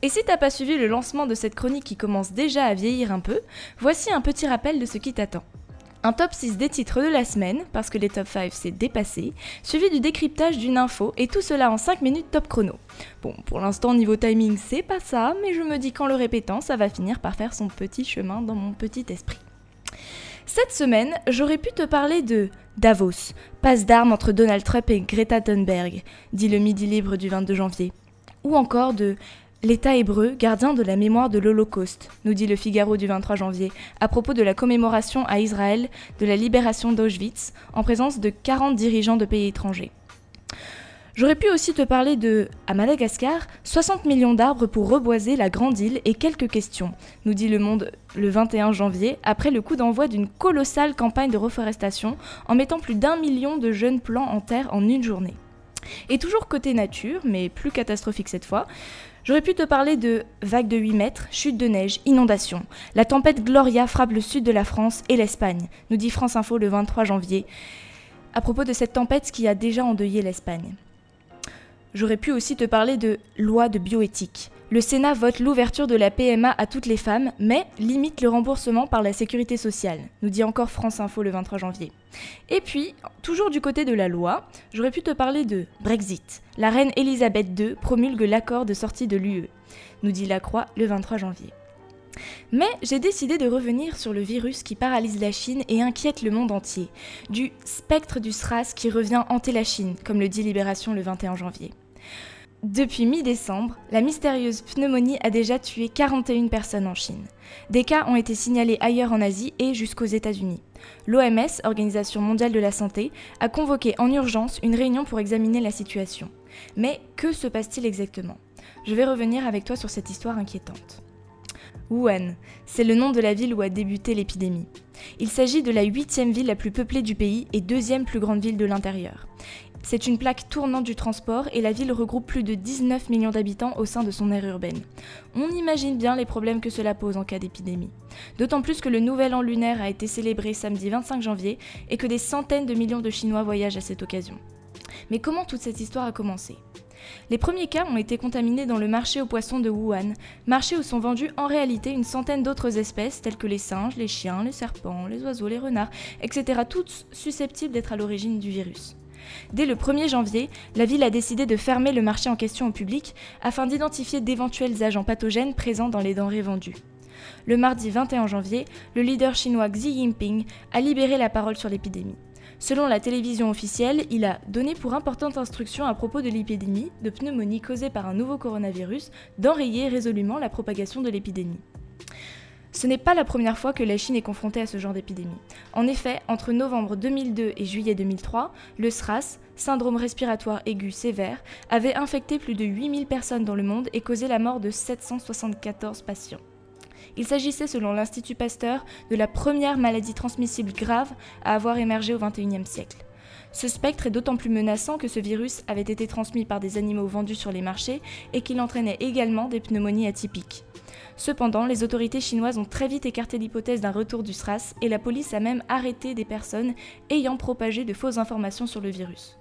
Et si t'as pas suivi le lancement de cette chronique qui commence déjà à vieillir un peu, voici un petit rappel de ce qui t'attend. Un top 6 des titres de la semaine, parce que les top 5 c'est dépassé, suivi du décryptage d'une info, et tout cela en 5 minutes top chrono. Bon, pour l'instant niveau timing c'est pas ça, mais je me dis qu'en le répétant, ça va finir par faire son petit chemin dans mon petit esprit. Cette semaine, j'aurais pu te parler de Davos, passe d'armes entre Donald Trump et Greta Thunberg, dit le Midi Libre du 22 janvier. Ou encore de L'État hébreu, gardien de la mémoire de l'Holocauste, nous dit le Figaro du 23 janvier, à propos de la commémoration à Israël de la libération d'Auschwitz, en présence de 40 dirigeants de pays étrangers. J'aurais pu aussi te parler de, à Madagascar, 60 millions d'arbres pour reboiser la grande île et quelques questions, nous dit Le Monde le 21 janvier, après le coup d'envoi d'une colossale campagne de reforestation en mettant plus d'un million de jeunes plants en terre en une journée. Et toujours côté nature, mais plus catastrophique cette fois, J'aurais pu te parler de vagues de 8 mètres, chute de neige, inondation. La tempête Gloria frappe le sud de la France et l'Espagne, nous dit France Info le 23 janvier, à propos de cette tempête qui a déjà endeuillé l'Espagne. J'aurais pu aussi te parler de loi de bioéthique. Le Sénat vote l'ouverture de la PMA à toutes les femmes, mais limite le remboursement par la sécurité sociale, nous dit encore France Info le 23 janvier. Et puis, toujours du côté de la loi, j'aurais pu te parler de Brexit. La reine Elisabeth II promulgue l'accord de sortie de l'UE, nous dit La Croix le 23 janvier. Mais j'ai décidé de revenir sur le virus qui paralyse la Chine et inquiète le monde entier, du spectre du SRAS qui revient hanter la Chine, comme le dit Libération le 21 janvier. Depuis mi-décembre, la mystérieuse pneumonie a déjà tué 41 personnes en Chine. Des cas ont été signalés ailleurs en Asie et jusqu'aux États-Unis. L'OMS, Organisation mondiale de la santé, a convoqué en urgence une réunion pour examiner la situation. Mais que se passe-t-il exactement? Je vais revenir avec toi sur cette histoire inquiétante. Wuhan, c'est le nom de la ville où a débuté l'épidémie. Il s'agit de la huitième ville la plus peuplée du pays et deuxième plus grande ville de l'intérieur. C'est une plaque tournante du transport et la ville regroupe plus de 19 millions d'habitants au sein de son aire urbaine. On imagine bien les problèmes que cela pose en cas d'épidémie. D'autant plus que le nouvel an lunaire a été célébré samedi 25 janvier et que des centaines de millions de Chinois voyagent à cette occasion. Mais comment toute cette histoire a commencé? Les premiers cas ont été contaminés dans le marché aux poissons de Wuhan, marché où sont vendues en réalité une centaine d'autres espèces telles que les singes, les chiens, les serpents, les oiseaux, les renards, etc., toutes susceptibles d'être à l'origine du virus. Dès le 1er janvier, la ville a décidé de fermer le marché en question au public afin d'identifier d'éventuels agents pathogènes présents dans les denrées vendues. Le mardi 21 janvier, le leader chinois Xi Jinping a libéré la parole sur l'épidémie. Selon la télévision officielle, il a donné pour importantes instructions à propos de l'épidémie de pneumonie causée par un nouveau coronavirus d'enrayer résolument la propagation de l'épidémie. Ce n'est pas la première fois que la Chine est confrontée à ce genre d'épidémie. En effet, entre novembre 2002 et juillet 2003, le SRAS, syndrome respiratoire aigu sévère, avait infecté plus de 8000 personnes dans le monde et causé la mort de 774 patients. Il s'agissait, selon l'Institut Pasteur, de la première maladie transmissible grave à avoir émergé au XXIe siècle. Ce spectre est d'autant plus menaçant que ce virus avait été transmis par des animaux vendus sur les marchés et qu'il entraînait également des pneumonies atypiques. Cependant, les autorités chinoises ont très vite écarté l'hypothèse d'un retour du SRAS et la police a même arrêté des personnes ayant propagé de fausses informations sur le virus.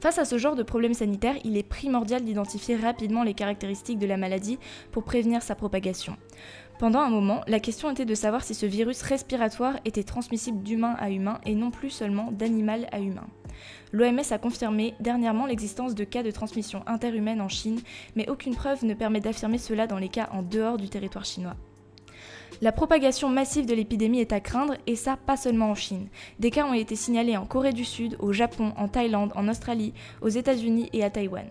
Face à ce genre de problème sanitaire, il est primordial d'identifier rapidement les caractéristiques de la maladie pour prévenir sa propagation. Pendant un moment, la question était de savoir si ce virus respiratoire était transmissible d'humain à humain et non plus seulement d'animal à humain. L'OMS a confirmé dernièrement l'existence de cas de transmission interhumaine en Chine, mais aucune preuve ne permet d'affirmer cela dans les cas en dehors du territoire chinois. La propagation massive de l'épidémie est à craindre, et ça pas seulement en Chine. Des cas ont été signalés en Corée du Sud, au Japon, en Thaïlande, en Australie, aux États-Unis et à Taïwan.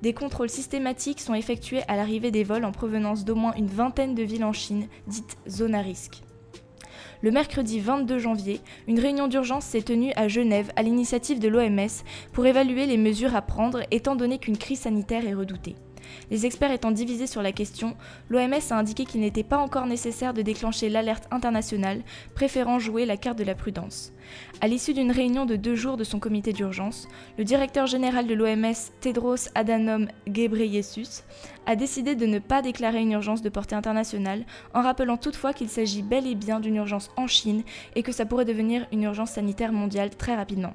Des contrôles systématiques sont effectués à l'arrivée des vols en provenance d'au moins une vingtaine de villes en Chine, dites zones à risque. Le mercredi 22 janvier, une réunion d'urgence s'est tenue à Genève à l'initiative de l'OMS pour évaluer les mesures à prendre étant donné qu'une crise sanitaire est redoutée. Les experts étant divisés sur la question, l'OMS a indiqué qu'il n'était pas encore nécessaire de déclencher l'alerte internationale, préférant jouer la carte de la prudence. À l'issue d'une réunion de deux jours de son comité d'urgence, le directeur général de l'OMS, Tedros Adhanom Ghebreyesus, a décidé de ne pas déclarer une urgence de portée internationale, en rappelant toutefois qu'il s'agit bel et bien d'une urgence en Chine et que ça pourrait devenir une urgence sanitaire mondiale très rapidement.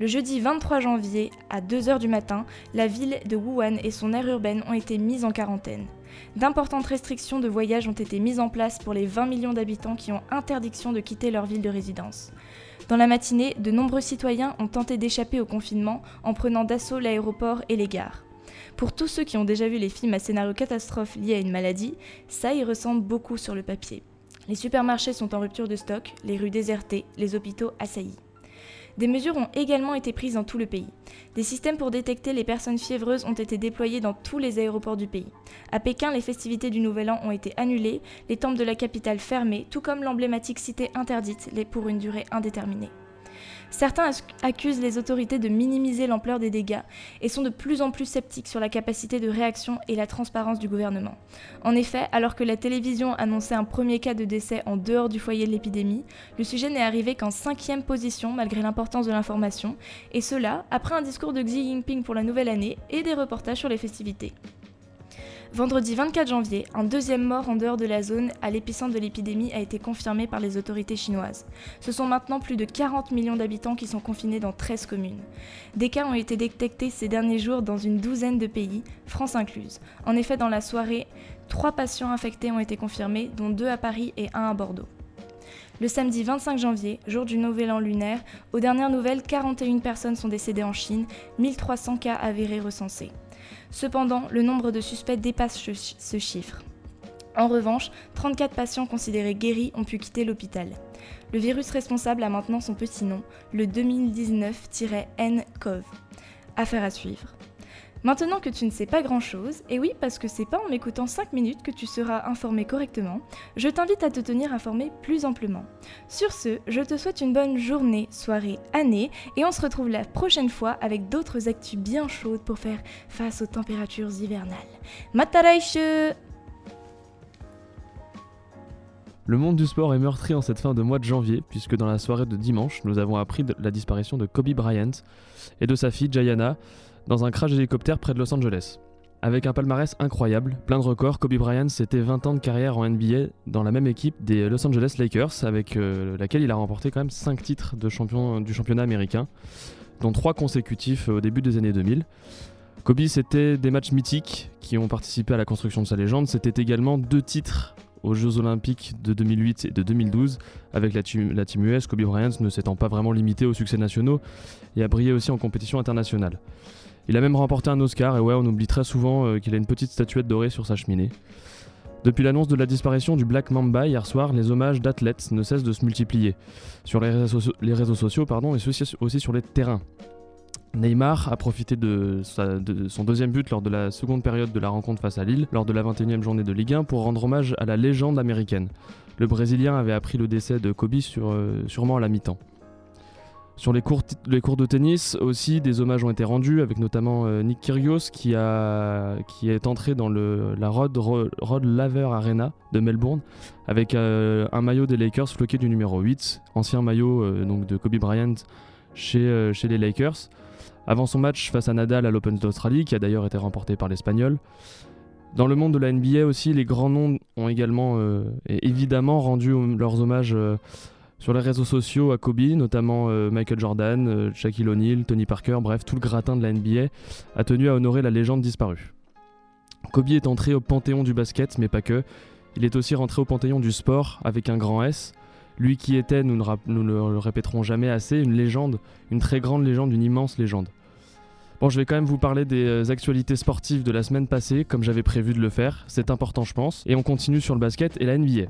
Le jeudi 23 janvier, à 2h du matin, la ville de Wuhan et son aire urbaine ont été mises en quarantaine. D'importantes restrictions de voyage ont été mises en place pour les 20 millions d'habitants qui ont interdiction de quitter leur ville de résidence. Dans la matinée, de nombreux citoyens ont tenté d'échapper au confinement en prenant d'assaut l'aéroport et les gares. Pour tous ceux qui ont déjà vu les films à scénario catastrophe liés à une maladie, ça y ressemble beaucoup sur le papier. Les supermarchés sont en rupture de stock, les rues désertées, les hôpitaux assaillis. Des mesures ont également été prises dans tout le pays. Des systèmes pour détecter les personnes fiévreuses ont été déployés dans tous les aéroports du pays. À Pékin, les festivités du Nouvel An ont été annulées, les temples de la capitale fermés, tout comme l'emblématique cité interdite pour une durée indéterminée. Certains accusent les autorités de minimiser l'ampleur des dégâts et sont de plus en plus sceptiques sur la capacité de réaction et la transparence du gouvernement. En effet, alors que la télévision annonçait un premier cas de décès en dehors du foyer de l'épidémie, le sujet n'est arrivé qu'en cinquième position malgré l'importance de l'information, et cela après un discours de Xi Jinping pour la nouvelle année et des reportages sur les festivités. Vendredi 24 janvier, un deuxième mort en dehors de la zone à l'épicentre de l'épidémie a été confirmé par les autorités chinoises. Ce sont maintenant plus de 40 millions d'habitants qui sont confinés dans 13 communes. Des cas ont été détectés ces derniers jours dans une douzaine de pays, France incluse. En effet, dans la soirée, trois patients infectés ont été confirmés, dont deux à Paris et un à Bordeaux. Le samedi 25 janvier, jour du Nouvel An lunaire, aux dernières nouvelles, 41 personnes sont décédées en Chine, 1300 cas avérés recensés. Cependant, le nombre de suspects dépasse ce chiffre. En revanche, 34 patients considérés guéris ont pu quitter l'hôpital. Le virus responsable a maintenant son petit nom, le 2019-nCoV. Affaire à suivre. Maintenant que tu ne sais pas grand-chose, et oui parce que c'est pas en m'écoutant 5 minutes que tu seras informé correctement, je t'invite à te tenir informé plus amplement. Sur ce, je te souhaite une bonne journée, soirée, année, et on se retrouve la prochaine fois avec d'autres actus bien chaudes pour faire face aux températures hivernales. Mataraishu Le monde du sport est meurtri en cette fin de mois de janvier, puisque dans la soirée de dimanche, nous avons appris la disparition de Kobe Bryant et de sa fille Jayana, dans un crash d'hélicoptère près de Los Angeles. Avec un palmarès incroyable, plein de records, Kobe Bryant c'était 20 ans de carrière en NBA dans la même équipe des Los Angeles Lakers, avec euh, laquelle il a remporté quand même 5 titres de champion du championnat américain, dont 3 consécutifs au début des années 2000. Kobe c'était des matchs mythiques qui ont participé à la construction de sa légende, c'était également deux titres aux Jeux Olympiques de 2008 et de 2012 avec la team, la team US, Kobe Bryant ne s'étant pas vraiment limité aux succès nationaux et a brillé aussi en compétition internationale. Il a même remporté un Oscar, et ouais, on oublie très souvent euh, qu'il a une petite statuette dorée sur sa cheminée. Depuis l'annonce de la disparition du Black Mamba hier soir, les hommages d'athlètes ne cessent de se multiplier sur les réseaux, sociaux pardon, et aussi sur les terrains. Neymar a profité de, son deuxième but lors de la seconde période de la rencontre face à Lille, lors de la 21e journée de Ligue 1, pour rendre hommage à la légende américaine. Le Brésilien avait appris le décès de Kobe euh, sûrement à la mi-temps. Sur les cours, les cours de tennis aussi, des hommages ont été rendus, avec notamment euh, Nick Kyrgios qui, a, qui est entré dans le, la Rod, Rod Laver Arena de Melbourne avec euh, un maillot des Lakers floqué du numéro 8, ancien maillot euh, donc de Kobe Bryant chez, chez les Lakers. Avant son match face à Nadal à l'Open d'Australie, qui a d'ailleurs été remporté par l'Espagnol. Dans le monde de la NBA aussi, les grands noms ont également évidemment rendu leurs hommages sur les réseaux sociaux à Kobe, notamment euh, Michael Jordan, euh, Shaquille O'Neal, Tony Parker, bref, tout le gratin de la NBA a tenu à honorer la légende disparue. Kobe est entré au panthéon du basket, mais pas que. Il est aussi rentré au panthéon du sport avec un grand S. Lui qui était, nous ne, le répéterons jamais assez, une légende, une très grande légende, une immense légende. Bon, je vais quand même vous parler des euh, actualités sportives de la semaine passée, comme j'avais prévu de le faire. C'est important, je pense. Et on continue sur le basket et la NBA.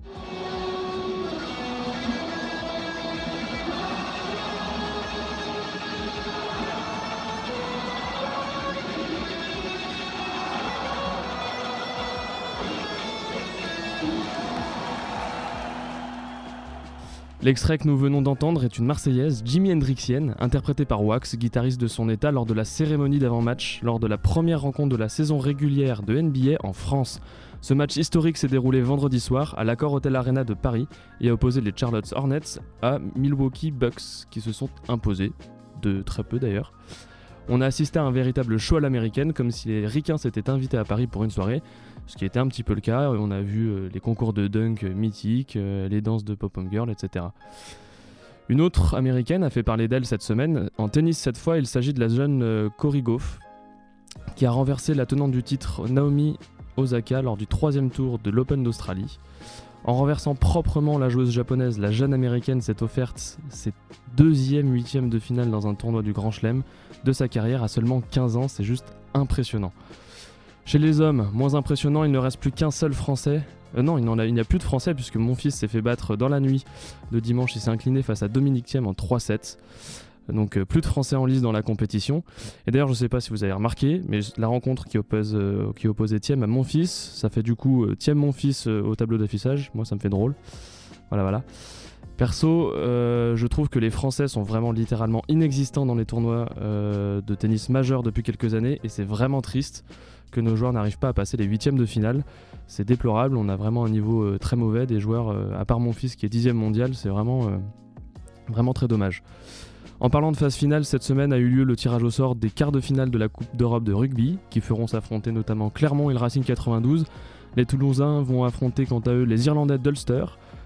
L'extrait que nous venons d'entendre est une Marseillaise, Jimi Hendrixienne, interprétée par Wax, guitariste de son état, lors de la cérémonie d'avant-match, lors de la première rencontre de la saison régulière de NBA en France. Ce match historique s'est déroulé vendredi soir à l'Accor Hotel Arena de Paris et a opposé les Charlotte Hornets à Milwaukee Bucks qui se sont imposés, de très peu d'ailleurs. On a assisté à un véritable show à l'américaine, comme si les ricains s'étaient invités à Paris pour une soirée, ce qui était un petit peu le cas. On a vu euh, les concours de dunk mythiques, euh, les danses de pop-up girl, etc. Une autre américaine a fait parler d'elle cette semaine. En tennis, cette fois, il s'agit de la jeune euh, Cory Goff, qui a renversé la tenante du titre Naomi Osaka lors du troisième tour de l'Open d'Australie. En renversant proprement la joueuse japonaise, la jeune américaine s'est offerte ses deuxième huitième de finale dans un tournoi du Grand Chelem de sa carrière à seulement 15 ans, c'est juste impressionnant. Chez les hommes, moins impressionnant, il ne reste plus qu'un seul Français. Euh, non, il n'y a, plus de Français puisque mon fils s'est fait battre dans la nuit de dimanche, il s'est incliné face à Dominique Thiem en 3-7. Donc euh, plus de Français en lice dans la compétition. Et d'ailleurs, je ne sais pas si vous avez remarqué, mais la rencontre qui, oppose, euh, qui opposait Thiem à mon fils, ça fait du coup euh, Thiem mon fils au tableau d'affichage. Moi, ça me fait drôle. Voilà, voilà. Perso, je trouve que les Français sont vraiment littéralement inexistants dans les tournois de tennis majeurs depuis quelques années, et c'est vraiment triste que nos joueurs n'arrivent pas à passer les huitièmes de finale. C'est déplorable, on a vraiment un niveau très mauvais des joueurs, à part mon fils qui est dixième mondial, c'est vraiment, vraiment très dommage. En parlant de phase finale, cette semaine a eu lieu le tirage au sort des quarts de finale de la Coupe d'Europe de rugby, qui feront s'affronter notamment Clermont et le Racing 92. Les Toulousains vont affronter quant à eux les Irlandais d'Ulster.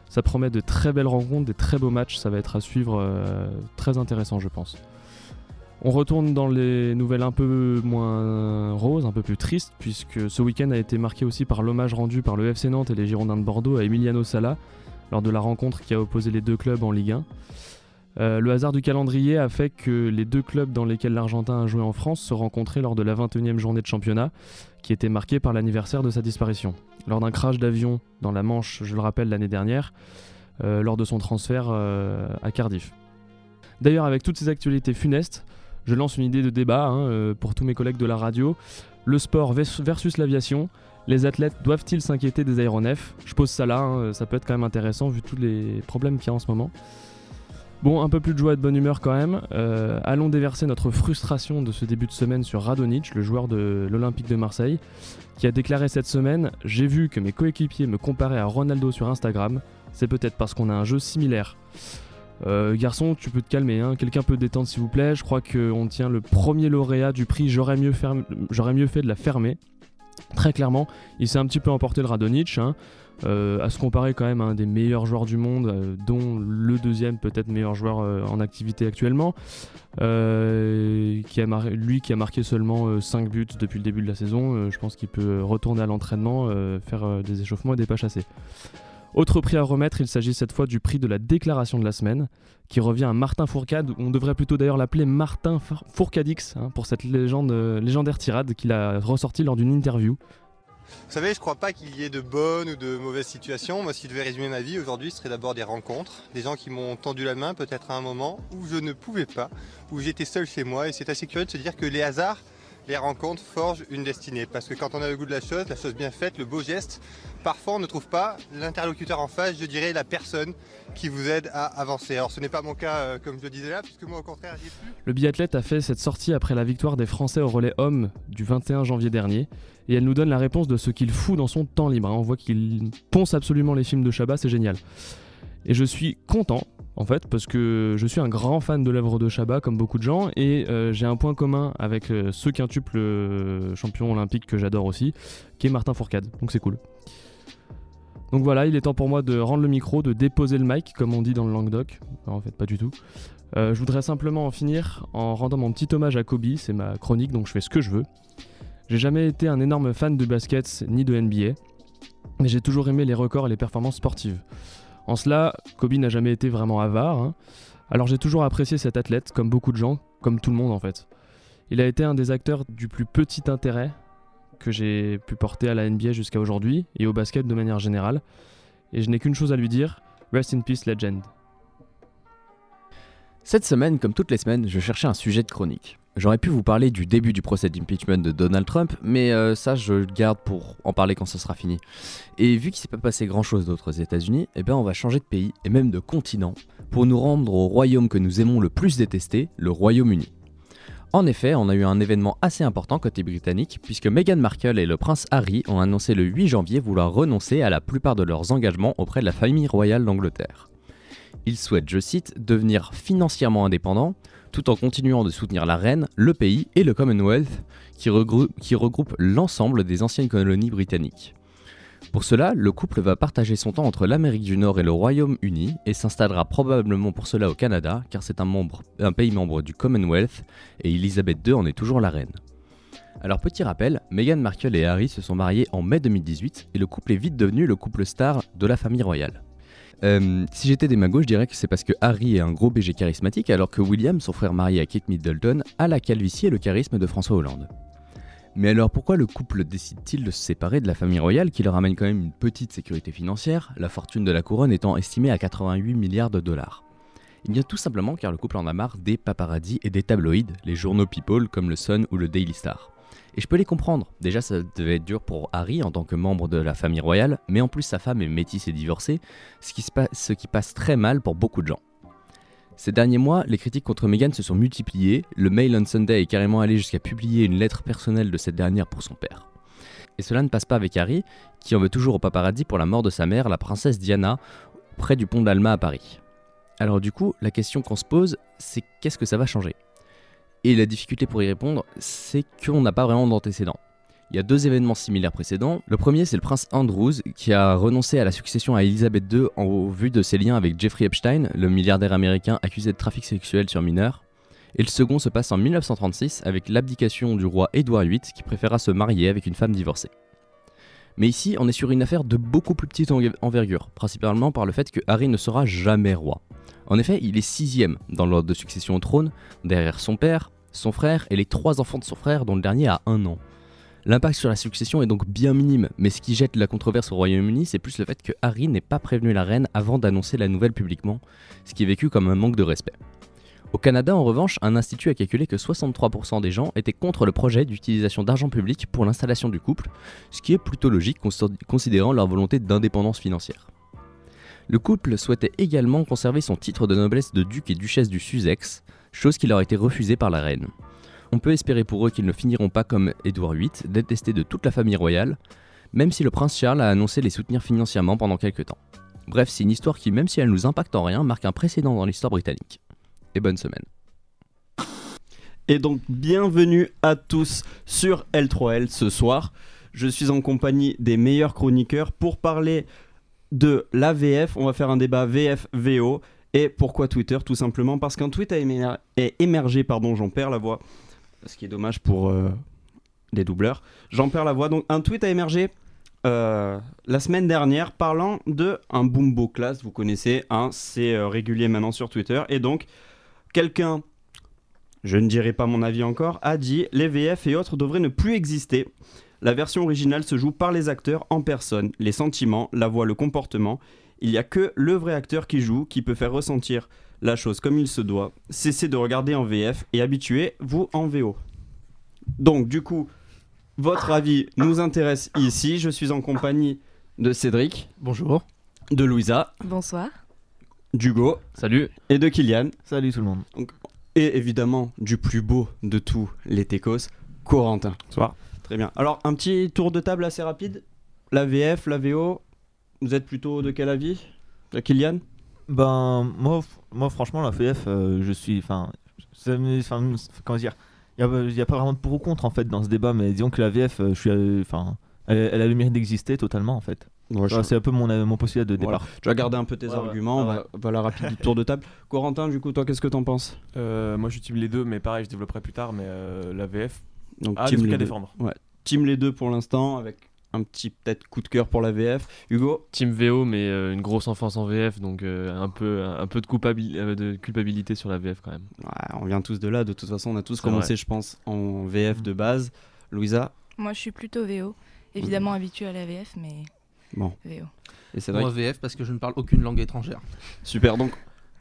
Ça promet de très belles rencontres, des très beaux matchs, ça va être à suivre euh, très intéressant je pense. On retourne dans les nouvelles un peu moins roses, un peu plus tristes, puisque ce week-end a été marqué aussi par l'hommage rendu par le FC Nantes et les Girondins de Bordeaux à Emiliano Sala lors de la rencontre qui a opposé les deux clubs en Ligue 1. Euh, le hasard du calendrier a fait que les deux clubs dans lesquels l'Argentin a joué en France se rencontraient lors de la 21e journée de championnat, qui était marquée par l'anniversaire de sa disparition. Lors d'un crash d'avion dans la Manche, je le rappelle, l'année dernière, euh, lors de son transfert euh, à Cardiff. D'ailleurs, avec toutes ces actualités funestes, je lance une idée de débat hein, pour tous mes collègues de la radio. Le sport versus l'aviation. Les athlètes doivent-ils s'inquiéter des aéronefs? Je pose ça là, hein, ça peut être quand même intéressant vu tous les problèmes qu'il y a en ce moment. Bon, un peu plus de joie et de bonne humeur quand même. Euh, allons déverser notre frustration de ce début de semaine sur Radonic, le joueur de l'Olympique de Marseille, qui a déclaré cette semaine J'ai vu que mes coéquipiers me comparaient à Ronaldo sur Instagram. C'est peut-être parce qu'on a un jeu similaire. Euh, garçon, tu peux te calmer, hein. quelqu'un peut détendre s'il vous plaît. Je crois qu'on tient le premier lauréat du prix J'aurais mieux, fait de la fermer. Très clairement, il s'est un petit peu emporté le Radonic. Hein. Euh, à se comparer quand même à un des meilleurs joueurs du monde, euh, dont le deuxième peut-être meilleur joueur euh, en activité actuellement, qui a lui qui a marqué seulement 5 buts depuis le début de la saison, je pense qu'il peut retourner à l'entraînement, faire des échauffements et des pas chassés. Autre prix à remettre, il s'agit cette fois du prix de la déclaration de la semaine, qui revient à Martin Fourcade, on devrait plutôt d'ailleurs l'appeler Martin Fourcadix, hein, pour cette légende, légendaire tirade qu'il a ressortie lors d'une interview. Vous savez, je ne crois pas qu'il y ait de bonnes ou de mauvaises situations. Moi, si je devais résumer ma vie aujourd'hui, ce serait d'abord des rencontres, des gens qui m'ont tendu la main peut-être à un moment où je ne pouvais pas, où j'étais seul chez moi. Et c'est assez curieux de se dire que les hasards, les rencontres forgent une destinée. Parce que quand on a le goût de la chose, la chose bien faite, le beau geste, parfois on ne trouve pas l'interlocuteur en face, je dirais la personne qui vous aide à avancer. Alors ce n'est pas mon cas euh, comme je le disais là, puisque moi au contraire j'y plus. Le biathlète a fait cette sortie après la victoire des Français au relais homme du 21 janvier dernier. Et elle nous donne la réponse de ce qu'il fout dans son temps libre. Hein. On voit qu'il ponce absolument les films de Chabat, c'est génial. Et je suis content en fait, parce que je suis un grand fan de l'œuvre de Chabat, comme beaucoup de gens, et euh, j'ai un point commun avec euh, ce quintuple euh, champion olympique que j'adore aussi, qui est Martin Fourcade, donc c'est cool. Donc voilà, il est temps pour moi de rendre le micro, de déposer le mic, comme on dit dans le Languedoc. en fait, pas du tout. je voudrais simplement en finir en rendant mon petit hommage à Kobe, c'est ma chronique, donc je fais ce que je veux. J'ai jamais été un énorme fan de basket ni de NBA, mais j'ai toujours aimé les records et les performances sportives. En cela, Kobe n'a jamais été vraiment avare, hein. alors j'ai toujours apprécié cet athlète, comme beaucoup de gens, comme tout le monde en fait. Il a été un des acteurs du plus petit intérêt que j'ai pu porter à la NBA jusqu'à aujourd'hui et au basket de manière générale. Et je n'ai qu'une chose à lui dire, Rest in Peace Legend. Cette semaine, comme toutes les semaines, je cherchais un sujet de chronique. J'aurais pu vous parler du début du procès d'impeachment de Donald Trump, mais euh, ça je le garde pour en parler quand ce sera fini. Et vu qu'il s'est pas passé grand chose d'autre aux États-Unis, eh bien on va changer de pays et même de continent pour nous rendre au royaume que nous aimons le plus détester, le Royaume-Uni. En effet, on a eu un événement assez important côté britannique, puisque Meghan Markle et le prince Harry ont annoncé le 8 janvier vouloir renoncer à la plupart de leurs engagements auprès de la famille royale d'Angleterre. Ils souhaitent, je cite, devenir financièrement indépendants, tout en continuant de soutenir la reine, le pays et le Commonwealth, qui, regrou- qui regroupe l'ensemble des anciennes colonies britanniques. Pour cela, le couple va partager son temps entre l'Amérique du Nord et le Royaume-Uni et s'installera probablement pour cela au Canada, car c'est un, un pays membre du Commonwealth et Elisabeth II en est toujours la reine. Alors petit rappel, Meghan Markle et Harry se sont mariés en mai 2018 et le couple est vite devenu le couple star de la famille royale. Euh, si j'étais des magos, je dirais que c'est parce que Harry est un gros BG charismatique alors que William, son frère marié à Kate Middleton, a la calvitie et le charisme de François Hollande. Mais alors pourquoi le couple décide-t-il de se séparer de la famille royale qui leur amène quand même une petite sécurité financière, la fortune de la couronne étant estimée à 88 milliards de dollars? Eh bien tout simplement car le couple en a marre des paparazzis et des tabloïds, les journaux People comme le Sun ou le Daily Star. Et je peux les comprendre, déjà ça devait être dur pour Harry en tant que membre de la famille royale, mais en plus sa femme est métisse et divorcée, ce qui, se pa- ce qui passe très mal pour beaucoup de gens. Ces derniers mois, les critiques contre Meghan se sont multipliées, le Mail on Sunday est carrément allé jusqu'à publier une lettre personnelle de cette dernière pour son père. Et cela ne passe pas avec Harry, qui en veut toujours au paparazzi pour la mort de sa mère, la princesse Diana, près du pont d'Alma à Paris. Alors du coup, la question qu'on se pose, c'est qu'est-ce que ça va changer? Et la difficulté pour y répondre, c'est qu'on n'a pas vraiment d'antécédents. Il y a deux événements similaires précédents. Le premier, c'est le prince Andrews qui a renoncé à la succession à Elisabeth II en au vu de ses liens avec Jeffrey Epstein, le milliardaire américain accusé de trafic sexuel sur mineurs. Et le second se passe en 1936 avec l'abdication du roi Édouard VIII qui préféra se marier avec une femme divorcée. Mais ici, on est sur une affaire de beaucoup plus petite envergure, principalement par le fait que Harry ne sera jamais roi. En effet, il est sixième dans l'ordre de succession au trône, derrière son père, son frère et les trois enfants de son frère dont le dernier a un an. L'impact sur la succession est donc bien minime, mais ce qui jette la controverse au Royaume-Uni, c'est plus le fait que Harry n'ait pas prévenu la reine avant d'annoncer la nouvelle publiquement, ce qui est vécu comme un manque de respect. Au Canada, en revanche, un institut a calculé que 63% des gens étaient contre le projet d'utilisation d'argent public pour l'installation du couple, ce qui est plutôt logique consi- considérant leur volonté d'indépendance financière. Le couple souhaitait également conserver son titre de noblesse de duc et duchesse du Sussex, chose qui leur a été refusée par la reine. On peut espérer pour eux qu'ils ne finiront pas comme Édouard VIII, détesté de toute la famille royale, même si le prince Charles a annoncé les soutenir financièrement pendant quelques temps. Bref, c'est une histoire qui, même si elle nous impacte en rien, marque un précédent dans l'histoire britannique. Et bonne semaine. Et donc, bienvenue à tous sur L3L ce soir. Je suis en compagnie des meilleurs chroniqueurs pour parler de la VF. On va faire un débat VF-VO. Et pourquoi Twitter? Tout simplement parce qu'un tweet a émergé, pardon, j'en perds la voix, ce qui est dommage pour euh, les doubleurs. J'en perds la voix. Donc, un tweet a émergé euh, la semaine dernière parlant de un Boombo Class. Vous connaissez, hein, c'est euh, régulier maintenant sur Twitter. Et donc, quelqu'un je ne dirai pas mon avis encore, a dit les VF et autres devraient ne plus exister. La version originale se joue par les acteurs en personne, les sentiments, la voix, le comportement. Il n'y a que le vrai acteur qui joue, qui peut faire ressentir la chose comme il se doit. Cessez de regarder en VF et habituez-vous en VO. Donc du coup, votre avis nous intéresse ici. Je suis en compagnie de Cédric. Bonjour. De Louisa. Bonsoir. d'Hugo. Salut. Et de Kylian. Salut tout le monde. Donc, et évidemment, du plus beau de tous les Técos, Corentin. Bonsoir. Très bien. Alors, un petit tour de table assez rapide. La VF, la VO, vous êtes plutôt de quel avis? Kylian? Ben, moi, moi franchement, la VF, euh, je suis. Enfin, comment dire Il n'y a, pas vraiment de pour ou contre en fait dans ce débat, mais disons que la VF, euh, je suis. euh, Enfin, elle, elle a le mérite d'exister totalement en fait. Ouais, je- C'est un peu mon, euh, mon postulat de Voilà. départ. Tu vas garder un peu tes Ouais, ouais. arguments. Ah on ouais. va- Voilà, rapide [laughs] tour de table. Corentin, du coup, toi, qu'est-ce que t'en penses? Euh, moi je suis team les deux, mais pareil, je développerai plus tard. Mais euh, la VF, Donc, ah, team des trucs les à deux. défendre. Ouais. Team les deux pour l'instant, avec un petit peut-être coup de cœur pour la VF. Hugo Team VO, mais euh, une grosse enfance en VF, donc euh, un, peu, un peu de, euh, de culpabilité sur la VF quand même. Ouais, on vient tous de là, de toute façon, on a tous C'est commencé, vrai. je pense, en VF de base. Louisa Moi, je suis plutôt VO. Évidemment habituée à la VF, mais Bon. VO. Et Cédric Moi VF parce que je ne parle aucune langue étrangère. Super, donc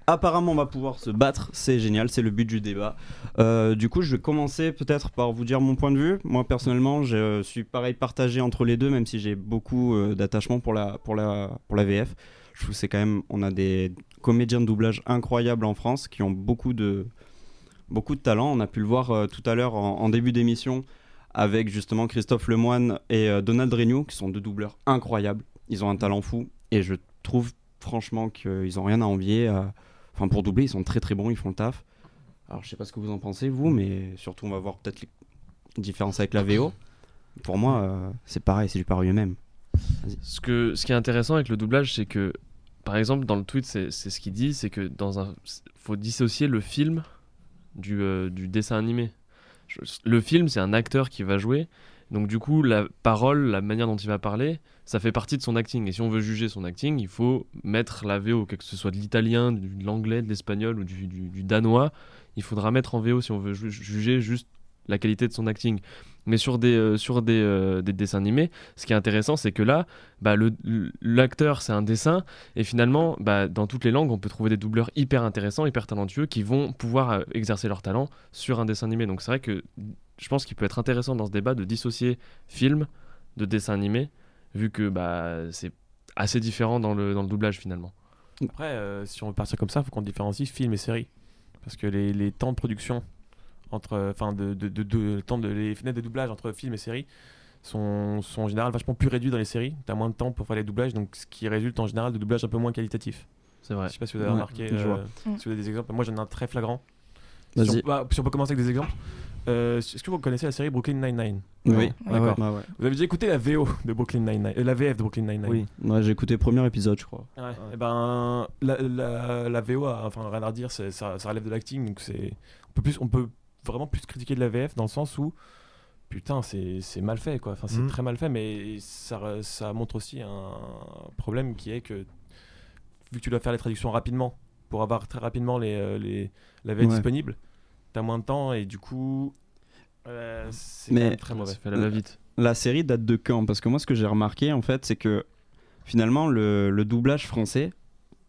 apparemment on va pouvoir se battre, c'est génial, c'est le but du débat. Euh, du coup, je vais commencer peut-être par vous dire mon point de vue. Moi personnellement, je suis pareil partagé entre les deux, même si j'ai beaucoup euh, d'attachement pour la, pour, la, pour la VF. Je trouve c'est quand même, on a des comédiens de doublage incroyables en France qui ont beaucoup de, beaucoup de talent. On a pu le voir euh, tout à l'heure en, début d'émission avec justement Christophe Lemoine et Donald Regnault, qui sont deux doubleurs incroyables. Ils ont un talent fou et je trouve franchement qu'ils ont rien à envier. Enfin, pour doubler, ils sont très très bons, ils font le taf. Alors, je sais pas ce que vous en pensez, vous, mais surtout, on va voir peut-être les différences avec la VO. Pour moi, euh, c'est pareil, c'est du pareil même. Ce, que, ce qui est intéressant avec le doublage, c'est que, par exemple, dans le tweet, c'est ce qu'il dit, c'est que dans un, faut dissocier le film du, euh, du dessin animé. Le film, c'est un acteur qui va jouer, donc du coup, la parole, la manière dont il va parler, ça fait partie de son acting. Et si on veut juger son acting, il faut mettre la VO, que ce soit de l'italien, de l'anglais, de l'espagnol ou du, danois, il faudra mettre en VO si on veut ju- juger juste la qualité de son acting. Mais sur des, euh, sur des, euh, des dessins animés, ce qui est intéressant, c'est que là, bah, l'acteur, c'est un dessin, et finalement, bah, dans toutes les langues, on peut trouver des doubleurs hyper intéressants, hyper talentueux, qui vont pouvoir euh, exercer leur talent sur un dessin animé. Donc c'est vrai que je pense qu'il peut être intéressant dans ce débat de dissocier film de dessin animé, vu que bah, c'est assez différent dans le, dans le doublage finalement. Après, euh, si on veut partir comme ça, il faut qu'on différencie film et série. Parce que les, les temps de production, entre, enfin, de, de, de- de- le temps de, les fenêtres de doublage entre film et série sont, sont en général vachement plus réduits dans les séries. Tu as moins de temps pour faire les doublages, donc ce qui résulte en général de doublages un peu moins qualitatifs. C'est vrai. Je sais pas si vous avez Ouais, remarqué, euh, si vous avez des exemples. Moi, j'en ai un très flagrant. Si on, Vas-y. bah, si on peut commencer avec des exemples. Euh, Est-ce que vous connaissez la série Brooklyn Nine-Nine Oui, D'accord. ouais, ouais. Vous avez déjà écouté la VO de Brooklyn Nine-Nine euh, La VF de Brooklyn Nine-Nine? Oui, ouais, j'ai écouté le premier épisode, je crois. Ouais. Et ben la, la, la VO, a, enfin rien à redire, ça, ça relève de l'acting, donc c'est on peut plus, on peut vraiment plus critiquer de la VF dans le sens où putain c'est mal fait quoi. Enfin c'est Mhm. très mal fait, mais ça, ça montre aussi un problème qui est que vu que tu dois faire les traductions rapidement pour avoir très rapidement les, euh, les la VF Ouais. disponible, t'as moins de temps et du coup euh, c'est Mais très mauvais. fait à la va-vite. La série date de quand? Parce que moi, ce que j'ai remarqué, en fait, c'est que finalement, le, le doublage français,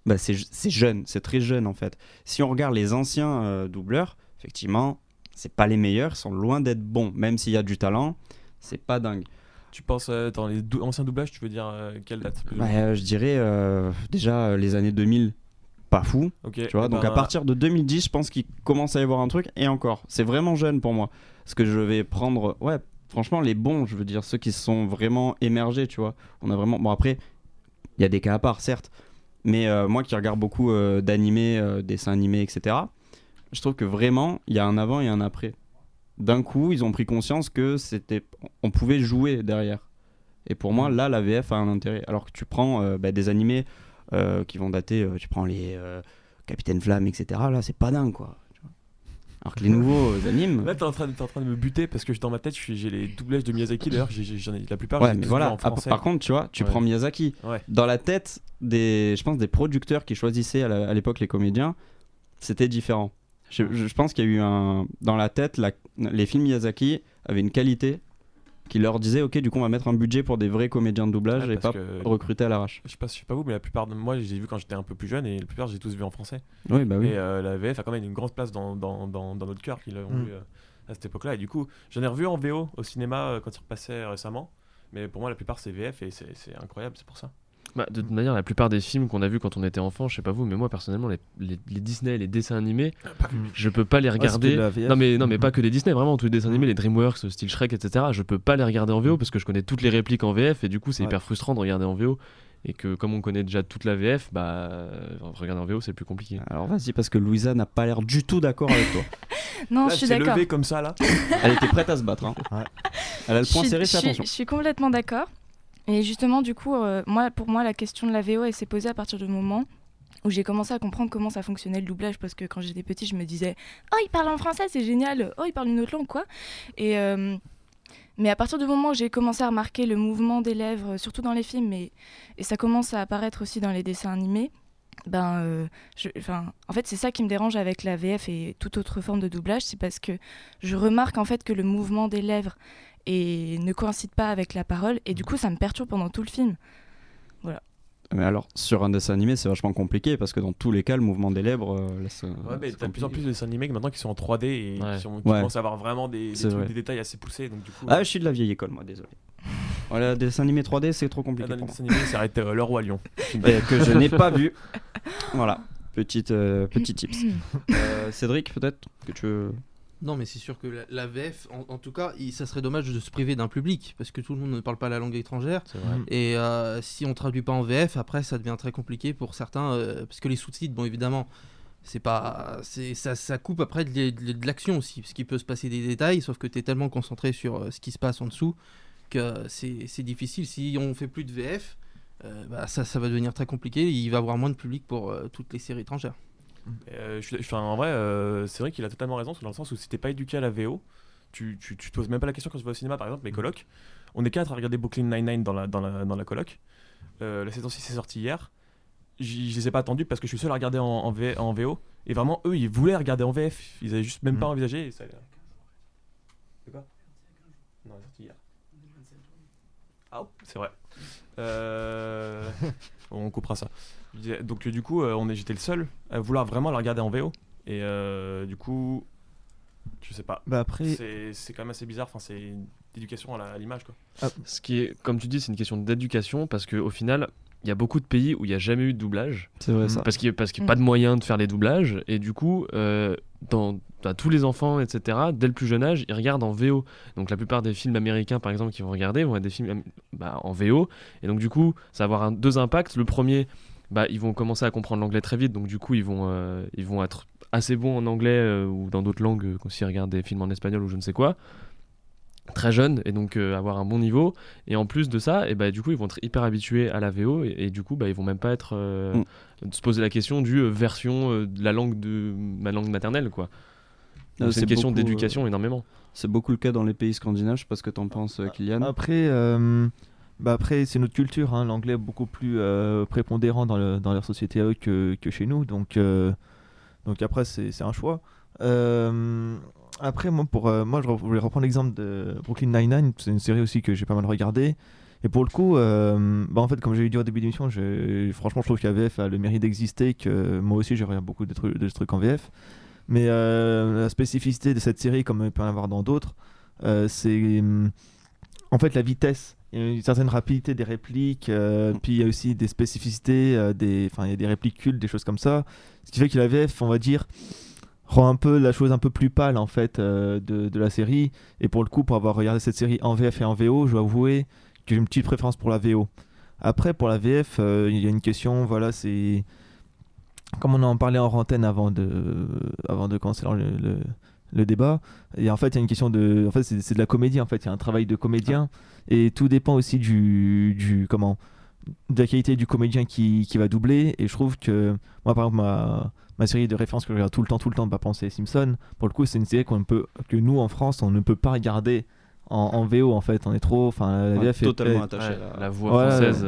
bah, c'est c'est jeune, c'est très jeune, en fait. Si on regarde les anciens euh, doubleurs, effectivement, c'est pas les meilleurs, ils sont loin d'être bons. Même s'il y a du talent, c'est pas dingue. Tu penses euh, dans les dou- anciens doublages, tu veux dire euh, quelle date Bah, euh, je dirais euh, déjà euh, les années 2000, pas fou. Tu vois, eh donc ben, à partir de 2010, je pense qu'il commence à y avoir un truc. Et encore, c'est vraiment jeune pour moi. Parce que je vais prendre, ouais, franchement, les bons, je veux dire, ceux qui se sont vraiment émergés, tu vois. On a vraiment. Bon, après, il y a des cas à part, certes. Mais euh, moi qui regarde beaucoup euh, d'animés, euh, dessins animés, etc., je trouve que vraiment, il y a un avant et un après. D'un coup, ils ont pris conscience que c'était, on pouvait jouer derrière. Et pour moi, là, la VF a un intérêt. Alors que tu prends euh, bah, des animés qui vont dater, euh, tu prends les euh, Capitaine Flamme, etc. Là, c'est pas dingue, quoi. Alors que les [laughs] nouveaux euh, animes. Là, t'es en, train de- t'es en train de me buter parce que dans ma tête, j'ai les doublages de Miyazaki. D'ailleurs, j'en ai la plupart. Ouais, j'ai mais voilà. en Ah, français. par contre, tu vois, tu Ouais. prends Miyazaki. Ouais. Dans la tête des, je pense, des producteurs qui choisissaient à l'époque les comédiens, c'était différent. Je, je- je pense qu'il y a eu un. Dans la tête, la- les films Miyazaki avaient une qualité qui leur disait ok, du coup, on va mettre un budget pour des vrais comédiens de doublage Ouais, et pas recruter à l'arrache. Je sais pas, je sais pas vous, mais la plupart de moi, j'ai vu quand j'étais un peu plus jeune et la plupart, j'ai tous vu en français. Oui, bah oui. Et euh, la VF a quand même une grande place dans, dans, dans, dans notre cœur qu'ils l'ont Mm. vu euh, à cette époque-là. Et du coup, j'en ai revu en VO au cinéma euh, quand il repassait récemment. Mais pour moi, la plupart, c'est VF et c'est c'est incroyable, c'est pour ça. Bah, de toute manière, la plupart des films qu'on a vus quand on était enfant, je sais pas vous, mais moi personnellement, les, les- les Disney, les dessins animés, je peux pas les Ah, regarder. VF. non mais non mais Mhm. pas que les Disney, vraiment tous les dessins animés, les DreamWorks, style Shrek, etc. Je peux pas les regarder en VO parce que je connais toutes les répliques en VF et du coup c'est Ouais. hyper frustrant de regarder en VO et que comme on connaît déjà toute la VF, bah euh, regarder en VO c'est plus compliqué. Alors vas-y, parce que Louisa n'a pas l'air du tout d'accord avec toi. [laughs] Non, Là, je suis s'est d'accord. levé comme ça là. Elle était prête à se battre. hein. [laughs] Elle a le point serré, attention. Je suis complètement d'accord. Et justement, du coup, euh, pour moi, la question de la VO, s'est posée à partir du moment où j'ai commencé à comprendre comment ça fonctionnait le doublage. Parce que quand j'étais petite, je me disais Oh, il parle en français, c'est génial. Oh, il parle une autre langue, quoi. Et. euh, Mais à partir du moment où j'ai commencé à remarquer le mouvement des lèvres, surtout dans les films, et, ça commence à apparaître aussi dans les dessins animés, ben, euh, en fait, c'est ça qui me dérange avec la VF et toute autre forme de doublage, c'est parce que je remarque en fait que le mouvement des lèvres et ne coïncide pas avec la parole, et du coup, ça me perturbe pendant tout le film. Voilà. Mais alors, sur un dessin animé, c'est vachement compliqué parce que dans tous les cas, le mouvement des lèvres euh, laisse. euh, Ouais, mais t'as de plus en plus de dessins animés maintenant qui sont en 3D et Ouais. qui, sont- qui Ouais. commencent à avoir vraiment des, des C'est trucs, vrai. des détails assez poussés. Donc, du coup, Ah, je suis de la vieille école, moi, désolé. [laughs] Voilà, des dessins animés 3D, c'est trop compliqué. Ah, moi. animés, c'est arrêté euh, Le Roi Lion. Et que je n'ai pas vu. Voilà, petite, euh, petit tips. [laughs] Euh, Cédric, peut-être que tu veux. Non, mais c'est sûr que la, la VF, en, en tout cas, il- ça serait dommage de se priver d'un public parce que tout le monde ne parle pas la langue étrangère. vrai. Et euh, si on traduit pas en VF, après, ça devient très compliqué pour certains euh, parce que les sous-titres, bon, évidemment, c'est pas, c'est ça, ça coupe après de, l'action aussi parce qu'il peut se passer des détails, sauf que tu es tellement concentré sur euh, ce qui se passe en dessous que c'est difficile. Si on fait plus de VF, euh, bah, ça, ça va devenir très compliqué. Il va y avoir moins de public pour euh, toutes les séries étrangères. Euh, je suis- enfin, en vrai, euh, c'est vrai qu'il a totalement raison, dans le sens où si t'es pas éduqué à la VO, tu, tu, tu te poses même pas la question quand tu vas au cinéma, par exemple, mes colocs. On est quatre à regarder Brooklyn Nine-Nine dans la, dans la, dans la coloc. Euh, la saison 6 est sortie hier. Je les ai pas attendus parce que je suis seul à regarder en, en, V- en VO. Et vraiment, eux, ils voulaient regarder en VF. Ils avaient juste même pas envisagé. Et ça... De quoi Non, elle est sortie hier. Ah, c'est vrai. [laughs] On coupera ça. Donc, euh, du coup, euh, on est- j'étais le seul à vouloir vraiment la regarder en VO. Et euh, du coup, je sais pas. Bah après- C'est c'est quand même assez bizarre. Enfin, c'est une éducation à la- à l'image, quoi. Ce qui est, comme tu dis, c'est une question d'éducation parce qu'au final, il y a beaucoup de pays où il n'y a jamais eu de doublage. C'est vrai, ça. Parce qu'il n'y a, parce qu'il y a pas de moyen de faire les doublages. Et du coup, euh, dans, dans tous les enfants, etc., dès le plus jeune âge, ils regardent en VO. Donc la plupart des films américains, par exemple, qu'ils vont regarder, vont être des films bah, en VO. Et donc du coup, ça va avoir un- deux impacts. Le premier, bah, ils vont commencer à comprendre l'anglais très vite. Donc du coup, ils vont, euh, ils vont être assez bons en anglais euh, ou dans d'autres langues, euh, s'ils regardent des films en espagnol ou je ne sais quoi très jeunes et donc euh, avoir un bon niveau et en plus de ça et bah du coup ils vont être hyper habitués à la VO et, et du coup bah ils vont même pas être euh, se poser la question du euh, version euh, de la langue de ma langue maternelle quoi Donc, c'est une question d'éducation euh, énormément C'est beaucoup le cas dans les pays scandinaves, je sais pas ce que t'en penses, Kylian. Après, euh, bah après c'est notre culture, hein, l'anglais est beaucoup plus euh, prépondérant dans, dans leur société à eux que, que chez nous, donc, euh, donc après c'est un choix. Euh, après, moi, pour, moi je voulais reprendre l'exemple de Brooklyn Nine-Nine, c'est une série aussi que j'ai pas mal regardé. Et pour le coup, bah en fait, comme j'ai dit au début de l'émission, j'ai- franchement, je trouve que la VF a le mérite d'exister, que moi aussi, je regarde beaucoup de, trucs- de trucs en VF. Mais la spécificité de cette série, comme il peut y en avoir dans d'autres, c'est en fait la vitesse. Il y a une certaine rapidité des répliques, euh, puis il y a aussi des spécificités, euh, des, enfin, il y a des répliques cultes, des choses comme ça. Ce qui fait que la VF, on va dire, rend un peu la chose un peu plus pâle en fait euh, de, de la série. Et pour le coup, pour avoir regardé cette série en VF et en VO, je dois avouer que j'ai une petite préférence pour la VO. Après, pour la VF, il y a une question, voilà, c'est comme on en parlait en antenne avant de, avant de commencer le, le- le débat, et en fait, il y a une question de. En fait, c'est c'est de la comédie, en fait, il y a un travail de comédien, et tout dépend aussi du. du comment de la qualité du comédien qui, qui va doubler, et je trouve que. Moi, par exemple, ma, ma série de références que je regarde tout le temps, tout le temps, bah, penser Simpson, pour le coup, c'est une série qu'on peut. que nous, en France, on ne peut pas regarder. En, en VO en fait, on est trop. Enfin, la VF est- totalement est- attaché à la- la voix française,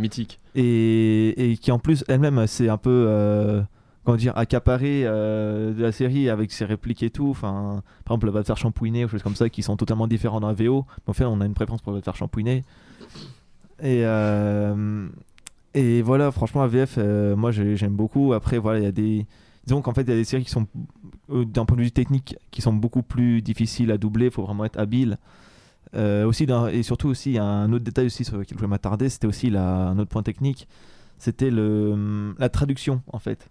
mythique. Et, et qui en plus elle-même c'est un peu euh, comment dire accaparée euh, de la série avec ses répliques et tout. Enfin, par exemple, te faire champouiner ou choses comme ça qui sont totalement différents dans la VO. Mais en fait, on a une préférence pour le faire champouiner. Et euh, et voilà, franchement, la VF, euh, moi j'ai- j'aime beaucoup. Après, voilà, il y a des. Disons qu'en fait, il y a des séries qui sont, euh, d'un point de vue technique, qui sont beaucoup plus difficiles à doubler. Il faut vraiment être habile. Euh, aussi et surtout aussi, un autre détail aussi sur lequel je voulais m'attarder, c'était aussi un autre point technique, c'était le, la traduction en fait.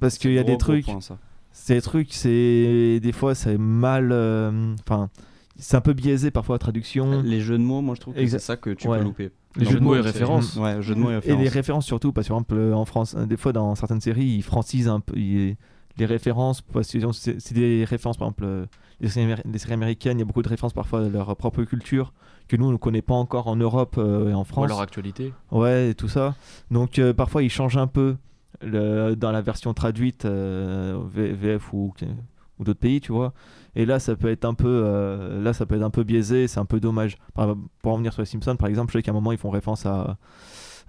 Parce C'est qu'il y a des trucs, point, ça. ces trucs, c'est des fois c'est mal, euh, enfin c'est un peu biaisé parfois la traduction. Les jeux de mots, moi je trouve que c'est ça que tu Ouais. peux louper. Les jeux de mots et c'est- références. Ouais, jeux de mots et Et références. les références surtout, parce que par exemple euh, en France, euh, des fois dans certaines séries, ils francisent un peu ils- les références, parce que c'est c'est des références par exemple, euh, les séries, américaines, il y a beaucoup de références parfois de leur propre culture que nous on ne connaît pas encore en Europe euh, et en France. leur actualité. Ouais, et tout ça. Donc euh, parfois ils changent un peu le- dans la version traduite euh, VF ou, ou d'autres pays, tu vois. Et là, ça peut être un peu, euh, là, ça peut être un peu biaisé, c'est un peu dommage. Par- pour en venir sur les Simpsons, par exemple, je sais qu'à un moment ils font référence à,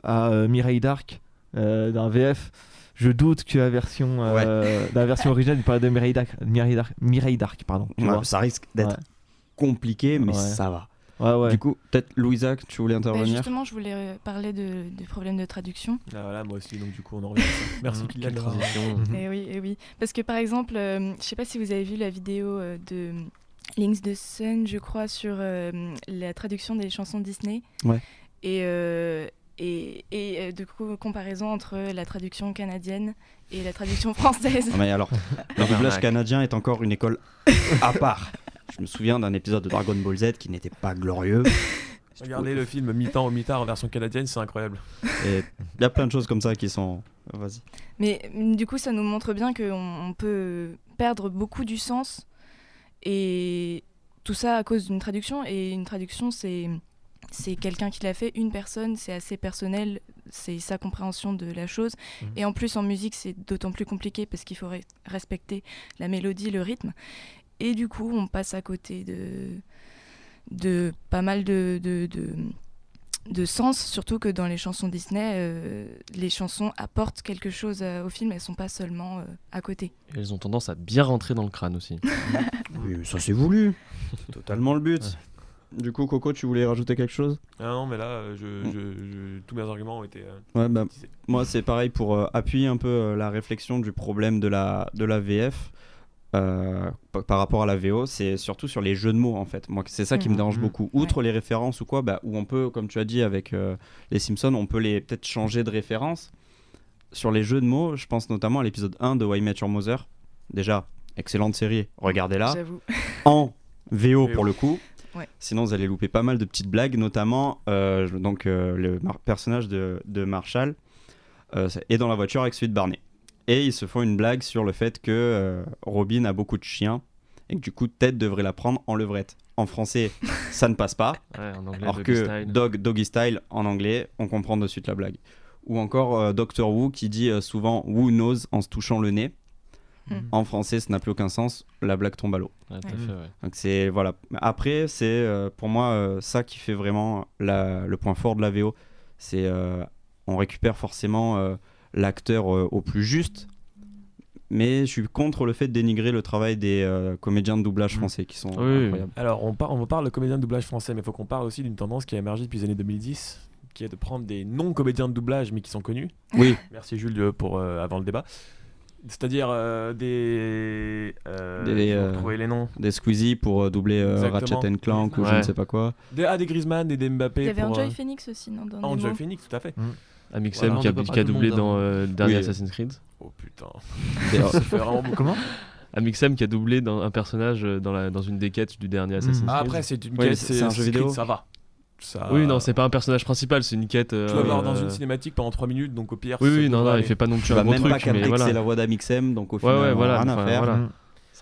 à euh, Mireille Dark d'un VF. Je doute que la version, euh, [laughs] la version originale, il parlait de Mireille Dark, Mireille Dark, Mireille Dark pardon. Ouais, ça risque d'être Ouais. compliqué, mais Ouais. ça va. Ouais, ouais. Du coup, peut-être Louisa, que tu voulais Bah, intervenir justement, je voulais euh, parler de, du problème de traduction. Ah, voilà, moi aussi, donc du coup, on en revient à ça. [laughs] Merci, Kylian. quelle transition. Eh oui, eh oui. Parce que par exemple, euh, je sais pas si vous avez vu la vidéo euh, de Links de Sun, je crois, sur euh, la traduction des chansons Disney. Ouais. Et, euh, et, et euh, du coup, comparaison entre la traduction canadienne et la traduction [laughs] française. Non, mais alors, le doublage canadien est encore une école à part. Je me souviens d'un épisode de Dragon Ball Z qui n'était pas glorieux. [laughs] Regardez le film mi-temps au mi-tard en version canadienne, c'est incroyable. Il y a plein de choses comme ça qui sont. Vas-y. Mais mm, du coup, ça nous montre bien qu'on on peut perdre beaucoup du sens. Et tout ça à cause d'une traduction. Et une traduction, c'est. C'est quelqu'un qui l'a fait, une personne, c'est assez personnel, c'est sa compréhension de la chose. Mhm. Et en plus, en musique, c'est d'autant plus compliqué parce qu'il faut re- respecter la mélodie, le rythme. Et du coup, on passe à côté de, de pas mal de, de, de, de sens, surtout que dans les chansons Disney, euh, les chansons apportent quelque chose euh, au film, elles sont pas seulement euh, à côté. Et elles ont tendance à bien rentrer dans le crâne aussi. [laughs] Oui, ça c'est voulu. Totalement le but. Du coup, Coco, tu voulais rajouter quelque chose? Ah non, mais là, je, je- je- tous mes arguments ont été. euh, Ouais, bah, moi c'est pareil pour euh, appuyer un peu euh, la réflexion du problème de la, de la VF euh, pa- par rapport à la VO, c'est surtout sur les jeux de mots en fait. Moi, c'est ça qui me Mhm. dérange Mhm. beaucoup. Outre les références ou quoi, bah, où on peut, comme tu as dit avec euh, les Simpsons, on peut les peut-être changer de référence. Sur les jeux de mots, je pense notamment à l'épisode 1 de Why Met Your Mother. Déjà, excellente série, regardez-la. [laughs] En VO pour le coup. Ouais. Sinon, vous allez louper pas mal de petites blagues, notamment euh, donc, euh, le personnage de, de Marshall euh, est dans la voiture avec celui de Barney. Et ils se font une blague sur le fait que euh, Robin a beaucoup de chiens et que du coup, Ted devrait la prendre en levrette. En français, [laughs] ça ne passe pas. Ouais, en anglais, alors doggy que style. dog, doggy style en anglais, on comprend de suite la blague. Ou encore euh, Doctor Who qui dit euh, souvent Who knows en se touchant le nez. Hmm. En français, ça n'a plus aucun sens. La blague tombe à l'eau. Ouais, ouais. Donc c'est voilà. Après, c'est euh, pour moi euh, ça qui fait vraiment la- le point fort de la VO. C'est euh, on récupère forcément euh, l'acteur euh, au plus juste. Mais je suis contre le fait de dénigrer le travail des euh, comédiens de doublage français qui sont incroyables. Alors, on, par- on parle de comédiens de doublage français, mais il faut qu'on parle aussi d'une tendance qui a émergé depuis les années 2010, qui est de prendre des non-comédiens de doublage, mais qui sont connus. [laughs] Oui. Merci Jules pour euh, avant le débat. C'est-à-dire euh, des. euh, des, euh, retrouver les noms. des Squeezie pour euh, doubler euh. Ratchet and Clank ou je ne sais pas quoi. Des, ah, des Griezmann et des Mbappé. Il y avait pour, Enjoy euh, Phoenix aussi, non dans Ah, Enjoy. Phoenix, tout à fait. Amixem Voilà. qui a, qui pas le doublé monde, dans hein. euh, le dernier Oui. Assassin's Creed. Oh putain. [laughs] D'ailleurs, Ça fait vraiment. Comment? Amixem qui a doublé dans un personnage euh, dans, la, dans une des quêtes du dernier Assassin's Ah, Creed. après, c'est une Ouais, quête, c'est- un jeu vidéo. Ça va. Ça... Oui, non, c'est pas un personnage principal, c'est une quête. Tu vas euh, voir dans une cinématique pendant 3 minutes, donc au pire. Oui, oui, non, non, il fait pas non plus Tu un vas gros même truc, pas capter mais que voilà. c'est la voix d'Amixem, donc au Ouais, final, ouais, a voilà, rien à faire. voilà.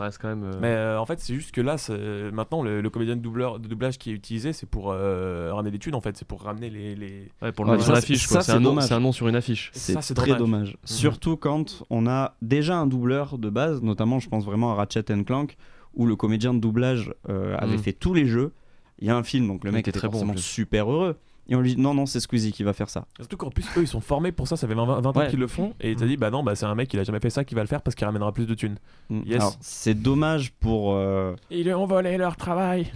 Ça reste quand même. euh, Mais euh, en fait, c'est juste que là, c'est- maintenant, le, le comédien de, doubleur, de doublage qui est utilisé, c'est pour euh, ramener thunes, en fait. C'est pour ramener les. les... Ouais, pour le Ouais, sur l'affiche. C'est un, nom- dommage. c'est un nom sur une affiche. C'est ça, c'est très dommage. dommage. Mhm. Surtout quand on a déjà un doubleur de base, notamment je pense vraiment à Ratchet and Clank, où le comédien de doublage euh, avait Mhm. fait tous les jeux. Il y a un film, donc le mec était était très bon, super heureux. Et on lui dit non, non, c'est Squeezie qui va faire ça. Surtout qu'en plus, eux, ils sont formés pour ça, ça fait 20, 20 ans qu'ils le font, et t'as dit, bah non, bah c'est un mec, il a jamais fait ça, qui va le faire parce qu'il ramènera plus de thunes. Mm. Yes. C'est dommage pour. euh, Ils lui ont volé leur travail.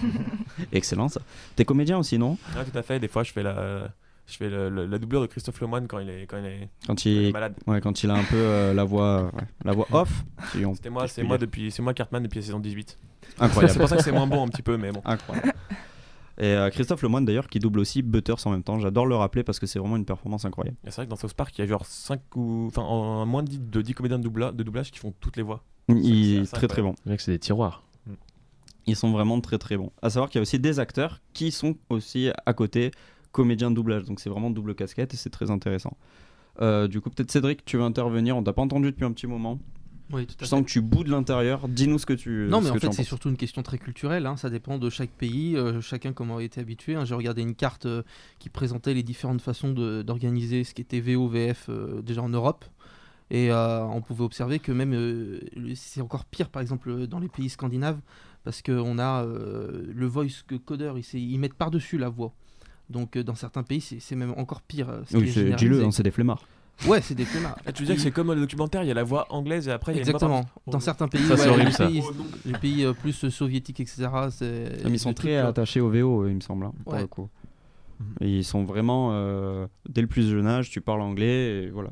[laughs] Excellent ça. T'es comédien aussi, non? Ouais, tout à fait, des fois, je fais la. Je fais le- le- la doublure de Christophe Lemoine quand il est, quand il est, quand il est il, malade. ouais, quand il a un peu euh, la voix, ouais, la voix off. si on- C'était moi, c'est moi depuis, c'est moi Cartman depuis la saison 18. Incroyable. [laughs] c'est pour ça que c'est moins bon un petit peu, mais bon. Incroyable. Et euh, Christophe Lemoine d'ailleurs qui double aussi Butters en même temps. J'adore le rappeler parce que c'est vraiment une performance incroyable. Et C'est vrai que dans South Park, il y a genre 5 ou. Enfin, en moins de 10, de 10 comédiens de, doubla- de doublage qui font toutes les voix. Il est très très bon. incroyable. Le mec, c'est des tiroirs. Ils sont vraiment très très bons. À savoir qu'il y a aussi des acteurs qui sont aussi à côté comédiens de doublage. Donc c'est vraiment double casquette et c'est très intéressant. Euh, du coup, peut-être Cédric, tu veux intervenir. On t'a pas entendu depuis un petit moment. Oui, tout à Je sens que tu boudes de l'intérieur. Dis-nous ce que tu. Non, mais en fait, c'est surtout une question très culturelle. hein, Ça dépend de chaque pays, euh, chacun comment a été habitué. hein. J'ai regardé une carte euh, qui présentait les différentes façons d'organiser ce qui était VO, VF euh, déjà en Europe. Et euh, on pouvait observer que même c'est encore pire, par exemple, dans les pays scandinaves, parce qu'on a le voice coder, ils, ils mettent par-dessus la voix. Donc dans certains pays, c'est même encore pire. ce Oui, c'est- dis-le, hein, c'est des flemmards. Ouais, c'est des flemmards. Ah, tu veux dire que c'est comme le documentaire, il y a la voix anglaise et après il y a une voix Exactement. Dans certains pays, Ça, c'est ouais, horrible, les, ça. pays, Oh, non. les pays, euh, plus euh, soviétiques, etc. c'est- Ah, mais ils sont très euh, attachés au VO, il me semble, hein, pour le coup. Et ils sont vraiment, euh, dès le plus jeune âge, tu parles anglais, et voilà.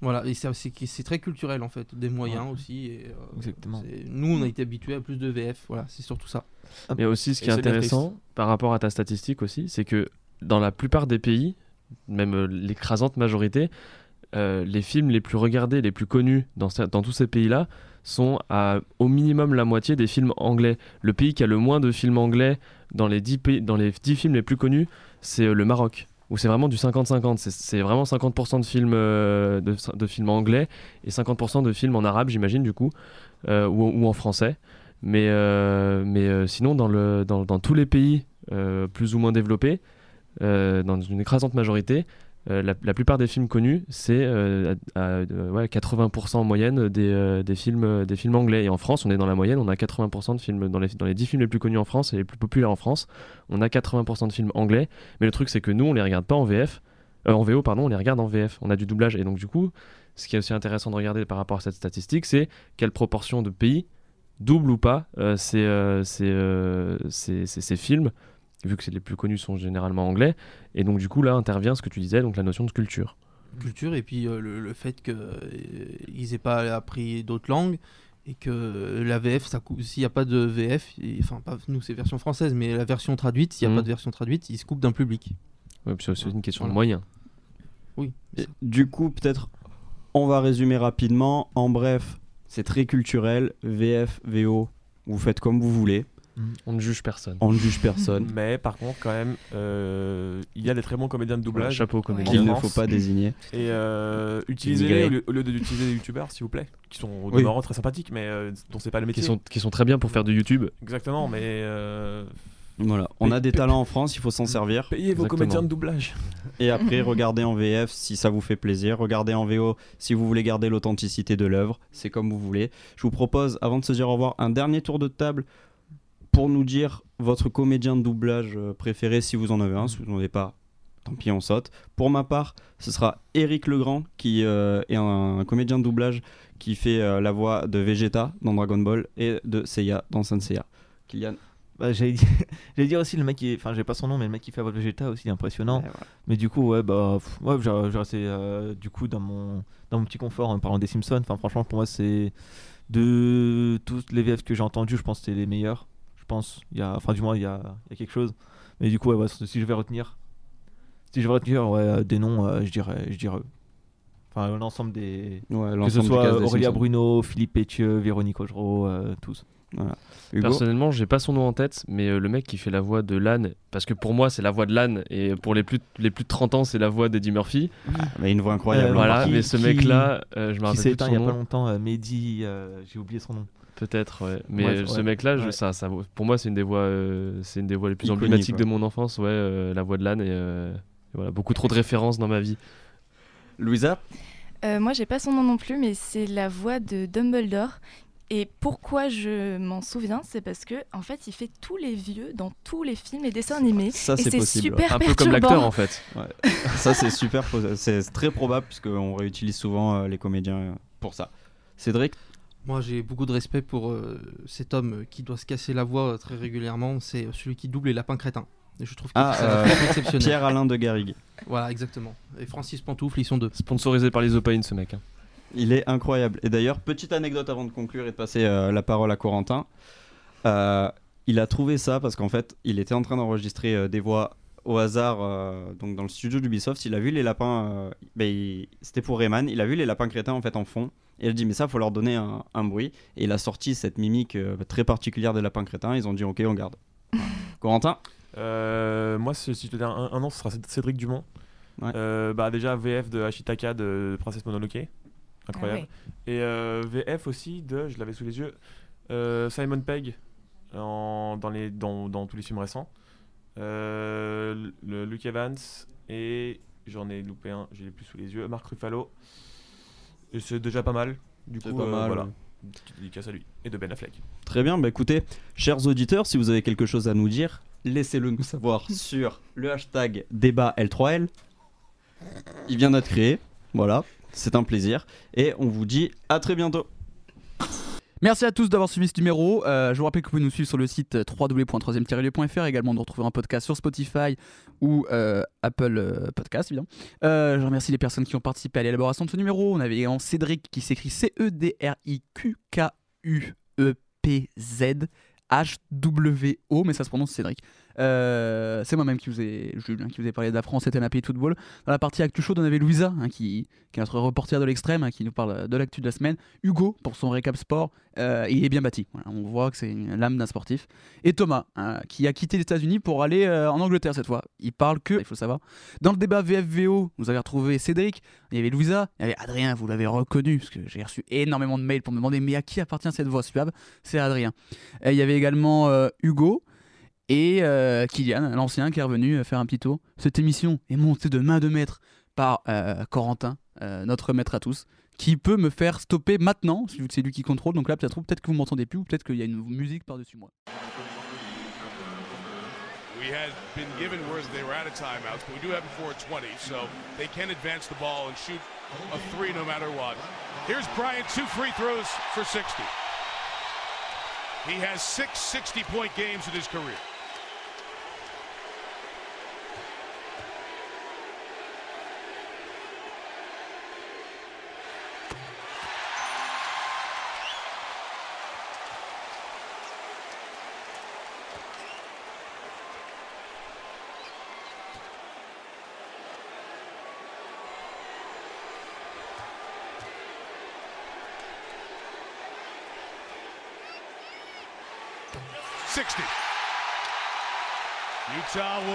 Voilà, et c'est- très culturel en fait, des moyens aussi. Et, euh, Exactement. Nous, on a été habitués à plus de VF, voilà, c'est surtout ça. Mais aussi, ce qui Et est intéressant par rapport à ta statistique aussi, c'est que dans la plupart des pays, même l'écrasante majorité, euh, les films les plus regardés, les plus connus dans, tous ces pays-là sont au minimum la moitié des films anglais. Le pays qui a le moins de films anglais dans les 10, pays, dans les 10 films les plus connus, c'est euh, le Maroc. Où c'est vraiment du 50-50. C'est- vraiment 50% de films, euh, de, films anglais et 50% de films en arabe, j'imagine, du coup, ou, en français. Mais, sinon, dans, tous les pays plus ou moins développés, dans une écrasante majorité, euh, la, plupart des films connus, c'est euh, à, à, euh, ouais, 80% en moyenne des, films, des films anglais. Et en France, on est dans la moyenne, on a 80% de films, dans les, dans les 10 films les plus connus en France et les plus populaires en France, on a 80% de films anglais. Mais le truc, c'est que nous, on les regarde pas en VF, en VO, pardon, on les regarde en VF. On a du doublage. Et donc, du coup, ce qui est aussi intéressant de regarder par rapport à cette statistique, c'est quelle proportion de pays double ou pas ces films, vu que c'est les plus connus sont généralement anglais. Et donc du coup là intervient ce que tu disais, donc la notion de culture. Culture, et puis euh, le, le fait qu'ils aient pas appris d'autres langues, et que la VF, s'il n'y a pas de VF, et- enfin, pas nous, c'est version française, mais la version traduite, s'il n'y a Mhm. pas de version traduite, il se coupe d'un public. Ouais, c'est aussi une question de moyens. Oui. Et du coup, peut-être, on va résumer rapidement. En bref, c'est très culturel. VF, VO, vous faites comme vous voulez. On ne juge personne. On ne juge personne. [laughs] Mais par contre, quand même, euh, il y a des très bons comédiens de doublage. chapeau aux comédiens. en Qu'il ne faut pas désigner. Et euh, utilisez-les au lieu, d'utiliser des youtubeurs, s'il vous plaît, qui sont au Oui. demeurant très sympathiques, mais euh, dont c'est pas le métier. Qui sont, qui sont très bien pour faire du YouTube. Exactement, mais. euh, Voilà, on a des talents en France, il faut s'en servir. Payez vos comédiens de doublage. Et après, regardez en VF si ça vous fait plaisir. Regardez en VO si vous voulez garder l'authenticité de l'œuvre. C'est comme vous voulez. Je vous propose, avant de se dire au revoir, un dernier tour de table pour nous dire votre comédien de doublage euh, préféré si vous en avez un. Si vous n'en avez pas, tant pis, on saute. Pour ma part, ce sera Eric Legrand, qui euh, est un, comédien de doublage qui fait euh, la voix de Vegeta dans Dragon Ball et de Seiya dans Senseiya. Kylian Bah, [laughs] j'allais dire, aussi le mec qui est, enfin j'ai pas son nom mais le mec qui fait la voix de Vegeta aussi impressionnant. Mais du coup ouais bah pff, ouais, j'ai j'ai resté euh, du coup dans mon dans mon petit confort en parlant des Simpsons. Enfin franchement pour moi c'est de toutes les VF que j'ai entendues je pense que c'était les meilleurs. Je pense il y a enfin du moins il y a, il y a quelque chose. Mais du coup ouais, ouais, si je vais retenir si je vais retenir ouais, euh, des noms euh, je dirais je dirais. Enfin l'ensemble des Ouais, que ce soit Aurélia. Bruno, Philippe Pétieux, Véronique Augereau, euh, tous. Voilà. Personnellement, j'ai pas son nom en tête, mais euh, le mec qui fait la voix de Lan, parce que pour moi c'est la voix de Lan, et pour les plus, les plus de 30 ans c'est la voix d'Eddie Murphy. mais une voix incroyable. Euh, voilà, qui- mais ce mec-là, euh, je me qui rappelle s'est éteint il y a nom. pas longtemps, euh, Mehdi, euh, j'ai oublié son nom. Peut-être, ouais. Mais ce ouais. mec-là, je- Ouais. ça, pour moi, c'est une des voix, euh, c'est une des voix les plus Iconique, emblématiques de mon enfance, ouais, euh, la voix de Lan et, euh, et voilà, beaucoup trop de références dans ma vie. Louisa? Euh, moi, j'ai pas son nom non plus, mais c'est la voix de Dumbledore. Et pourquoi je m'en souviens, c'est parce que en fait, il fait tous les vieux dans tous les films et dessins animés. Ça, c'est possible. super Un peu comme l'acteur en fait. Ouais. [laughs] ça, c'est super. C'est très probable puisqu'on réutilise souvent euh, les comédiens pour ça. Cédric? Moi, j'ai beaucoup de respect pour euh, cet homme qui doit se casser la voix euh, très régulièrement. C'est euh, celui qui double les lapins crétins. Et je trouve que Ah, c'est euh, exceptionnel. Pierre-Alain de Garrigue. Voilà, exactement. Et Francis Pantoufle, ils sont deux. Sponsorisé par les Opaines, ce mec. hein. Il est incroyable. Et d'ailleurs, petite anecdote avant de conclure et de passer euh, la parole à Corentin. Euh, il a trouvé ça parce qu'en fait, il était en train d'enregistrer euh, des voix au hasard euh, donc dans le studio d'Ubisoft. Il a vu les lapins. euh, ben, il- C'était pour Rayman. Il a vu les lapins crétins en fait en fond. Et il a dit, mais ça, faut leur donner un, un bruit. Et il a sorti cette mimique euh, très particulière des lapins crétins. Ils ont dit, ok, on garde. [laughs] Corentin Euh, moi, si je te dis un, un nom, ce sera Cédric Dumont. Ouais. Euh, bah, déjà, VF de Ashitaka de Princesse Mononoke. Incroyable. Et euh, VF aussi de, je l'avais sous les yeux, euh, Simon Pegg en- dans, les, dans, dans tous les films récents. Euh, le, Luke Evans et j'en ai loupé un, je l'ai plus sous les yeux, Mark Ruffalo. Et c'est déjà pas mal. Du C'est coup, pas euh, mal, voilà. ouais. Petite dédicace à lui et de Ben Affleck. Très bien, bah écoutez, chers auditeurs, si vous avez quelque chose à nous dire, laissez-le nous savoir [laughs] sur le hashtag débat L3L. Il vient d'être créé, voilà, c'est un plaisir. Et on vous dit à très bientôt. Merci à tous d'avoir suivi ce numéro. Euh, je vous rappelle que vous pouvez nous suivre sur le site www.3e-lieu.fr, également de retrouver un podcast sur Spotify ou euh, Apple euh, Podcast, évidemment. Euh, je remercie les personnes qui ont participé à l'élaboration de ce numéro. On avait également Cédric qui s'écrit C-E-D-R-I-Q-K-U-E-P-Z. H-W-O, mais ça se prononce Cédric. Euh, c'est moi-même qui vous ai, Jules, qui vous ai parlé de la France, c'était un pays de football. Dans la partie Actu Chaude, on avait Louisa, hein, qui, qui est notre reporter de l'extrême, hein, qui nous parle de l'actu de la semaine. Hugo, pour son récap sport, euh, il est bien bâti. On voit que c'est l'âme d'un sportif. Et Thomas, hein, qui a quitté les États-Unis pour aller euh, en Angleterre cette fois. Il parle que, il faut le savoir. Dans le débat VFVO, vous avez retrouvé Cédric, il y avait Louisa, il y avait Adrien, vous l'avez reconnu, parce que j'ai reçu énormément de mails pour me demander mais à qui appartient cette voix suave? C'est Adrien. Et il y avait également Hugo et euh, Kylian, l'ancien, qui est revenu euh, faire un petit tour. Cette émission est montée de main de maître par euh, Corentin, euh, notre maître à tous, qui peut me faire stopper maintenant, vu que c'est lui qui contrôle. Donc là, peut-être peut-être que vous m'entendez plus, ou peut-être qu'il y a une musique par-dessus moi. We had been given words they were out of timeouts, but we do have before 20, so they can advance the ball and shoot a three no matter what. Here's Bryant, two free throws for 60. He has six 60 point games in his career.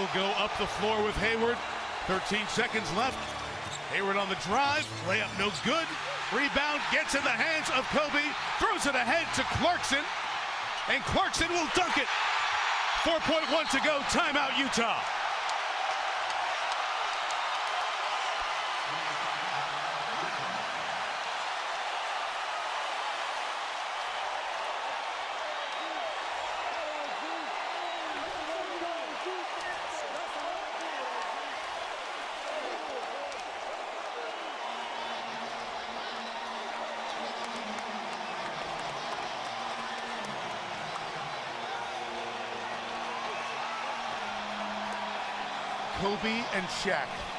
Will go up the floor with Hayward. 13 seconds left. Hayward on the drive. Layup no good. Rebound gets in the hands of Kobe. Throws it ahead to Clarkson. And Clarkson will dunk it. 4.1 to go. Timeout, Utah. Kobe and Shaq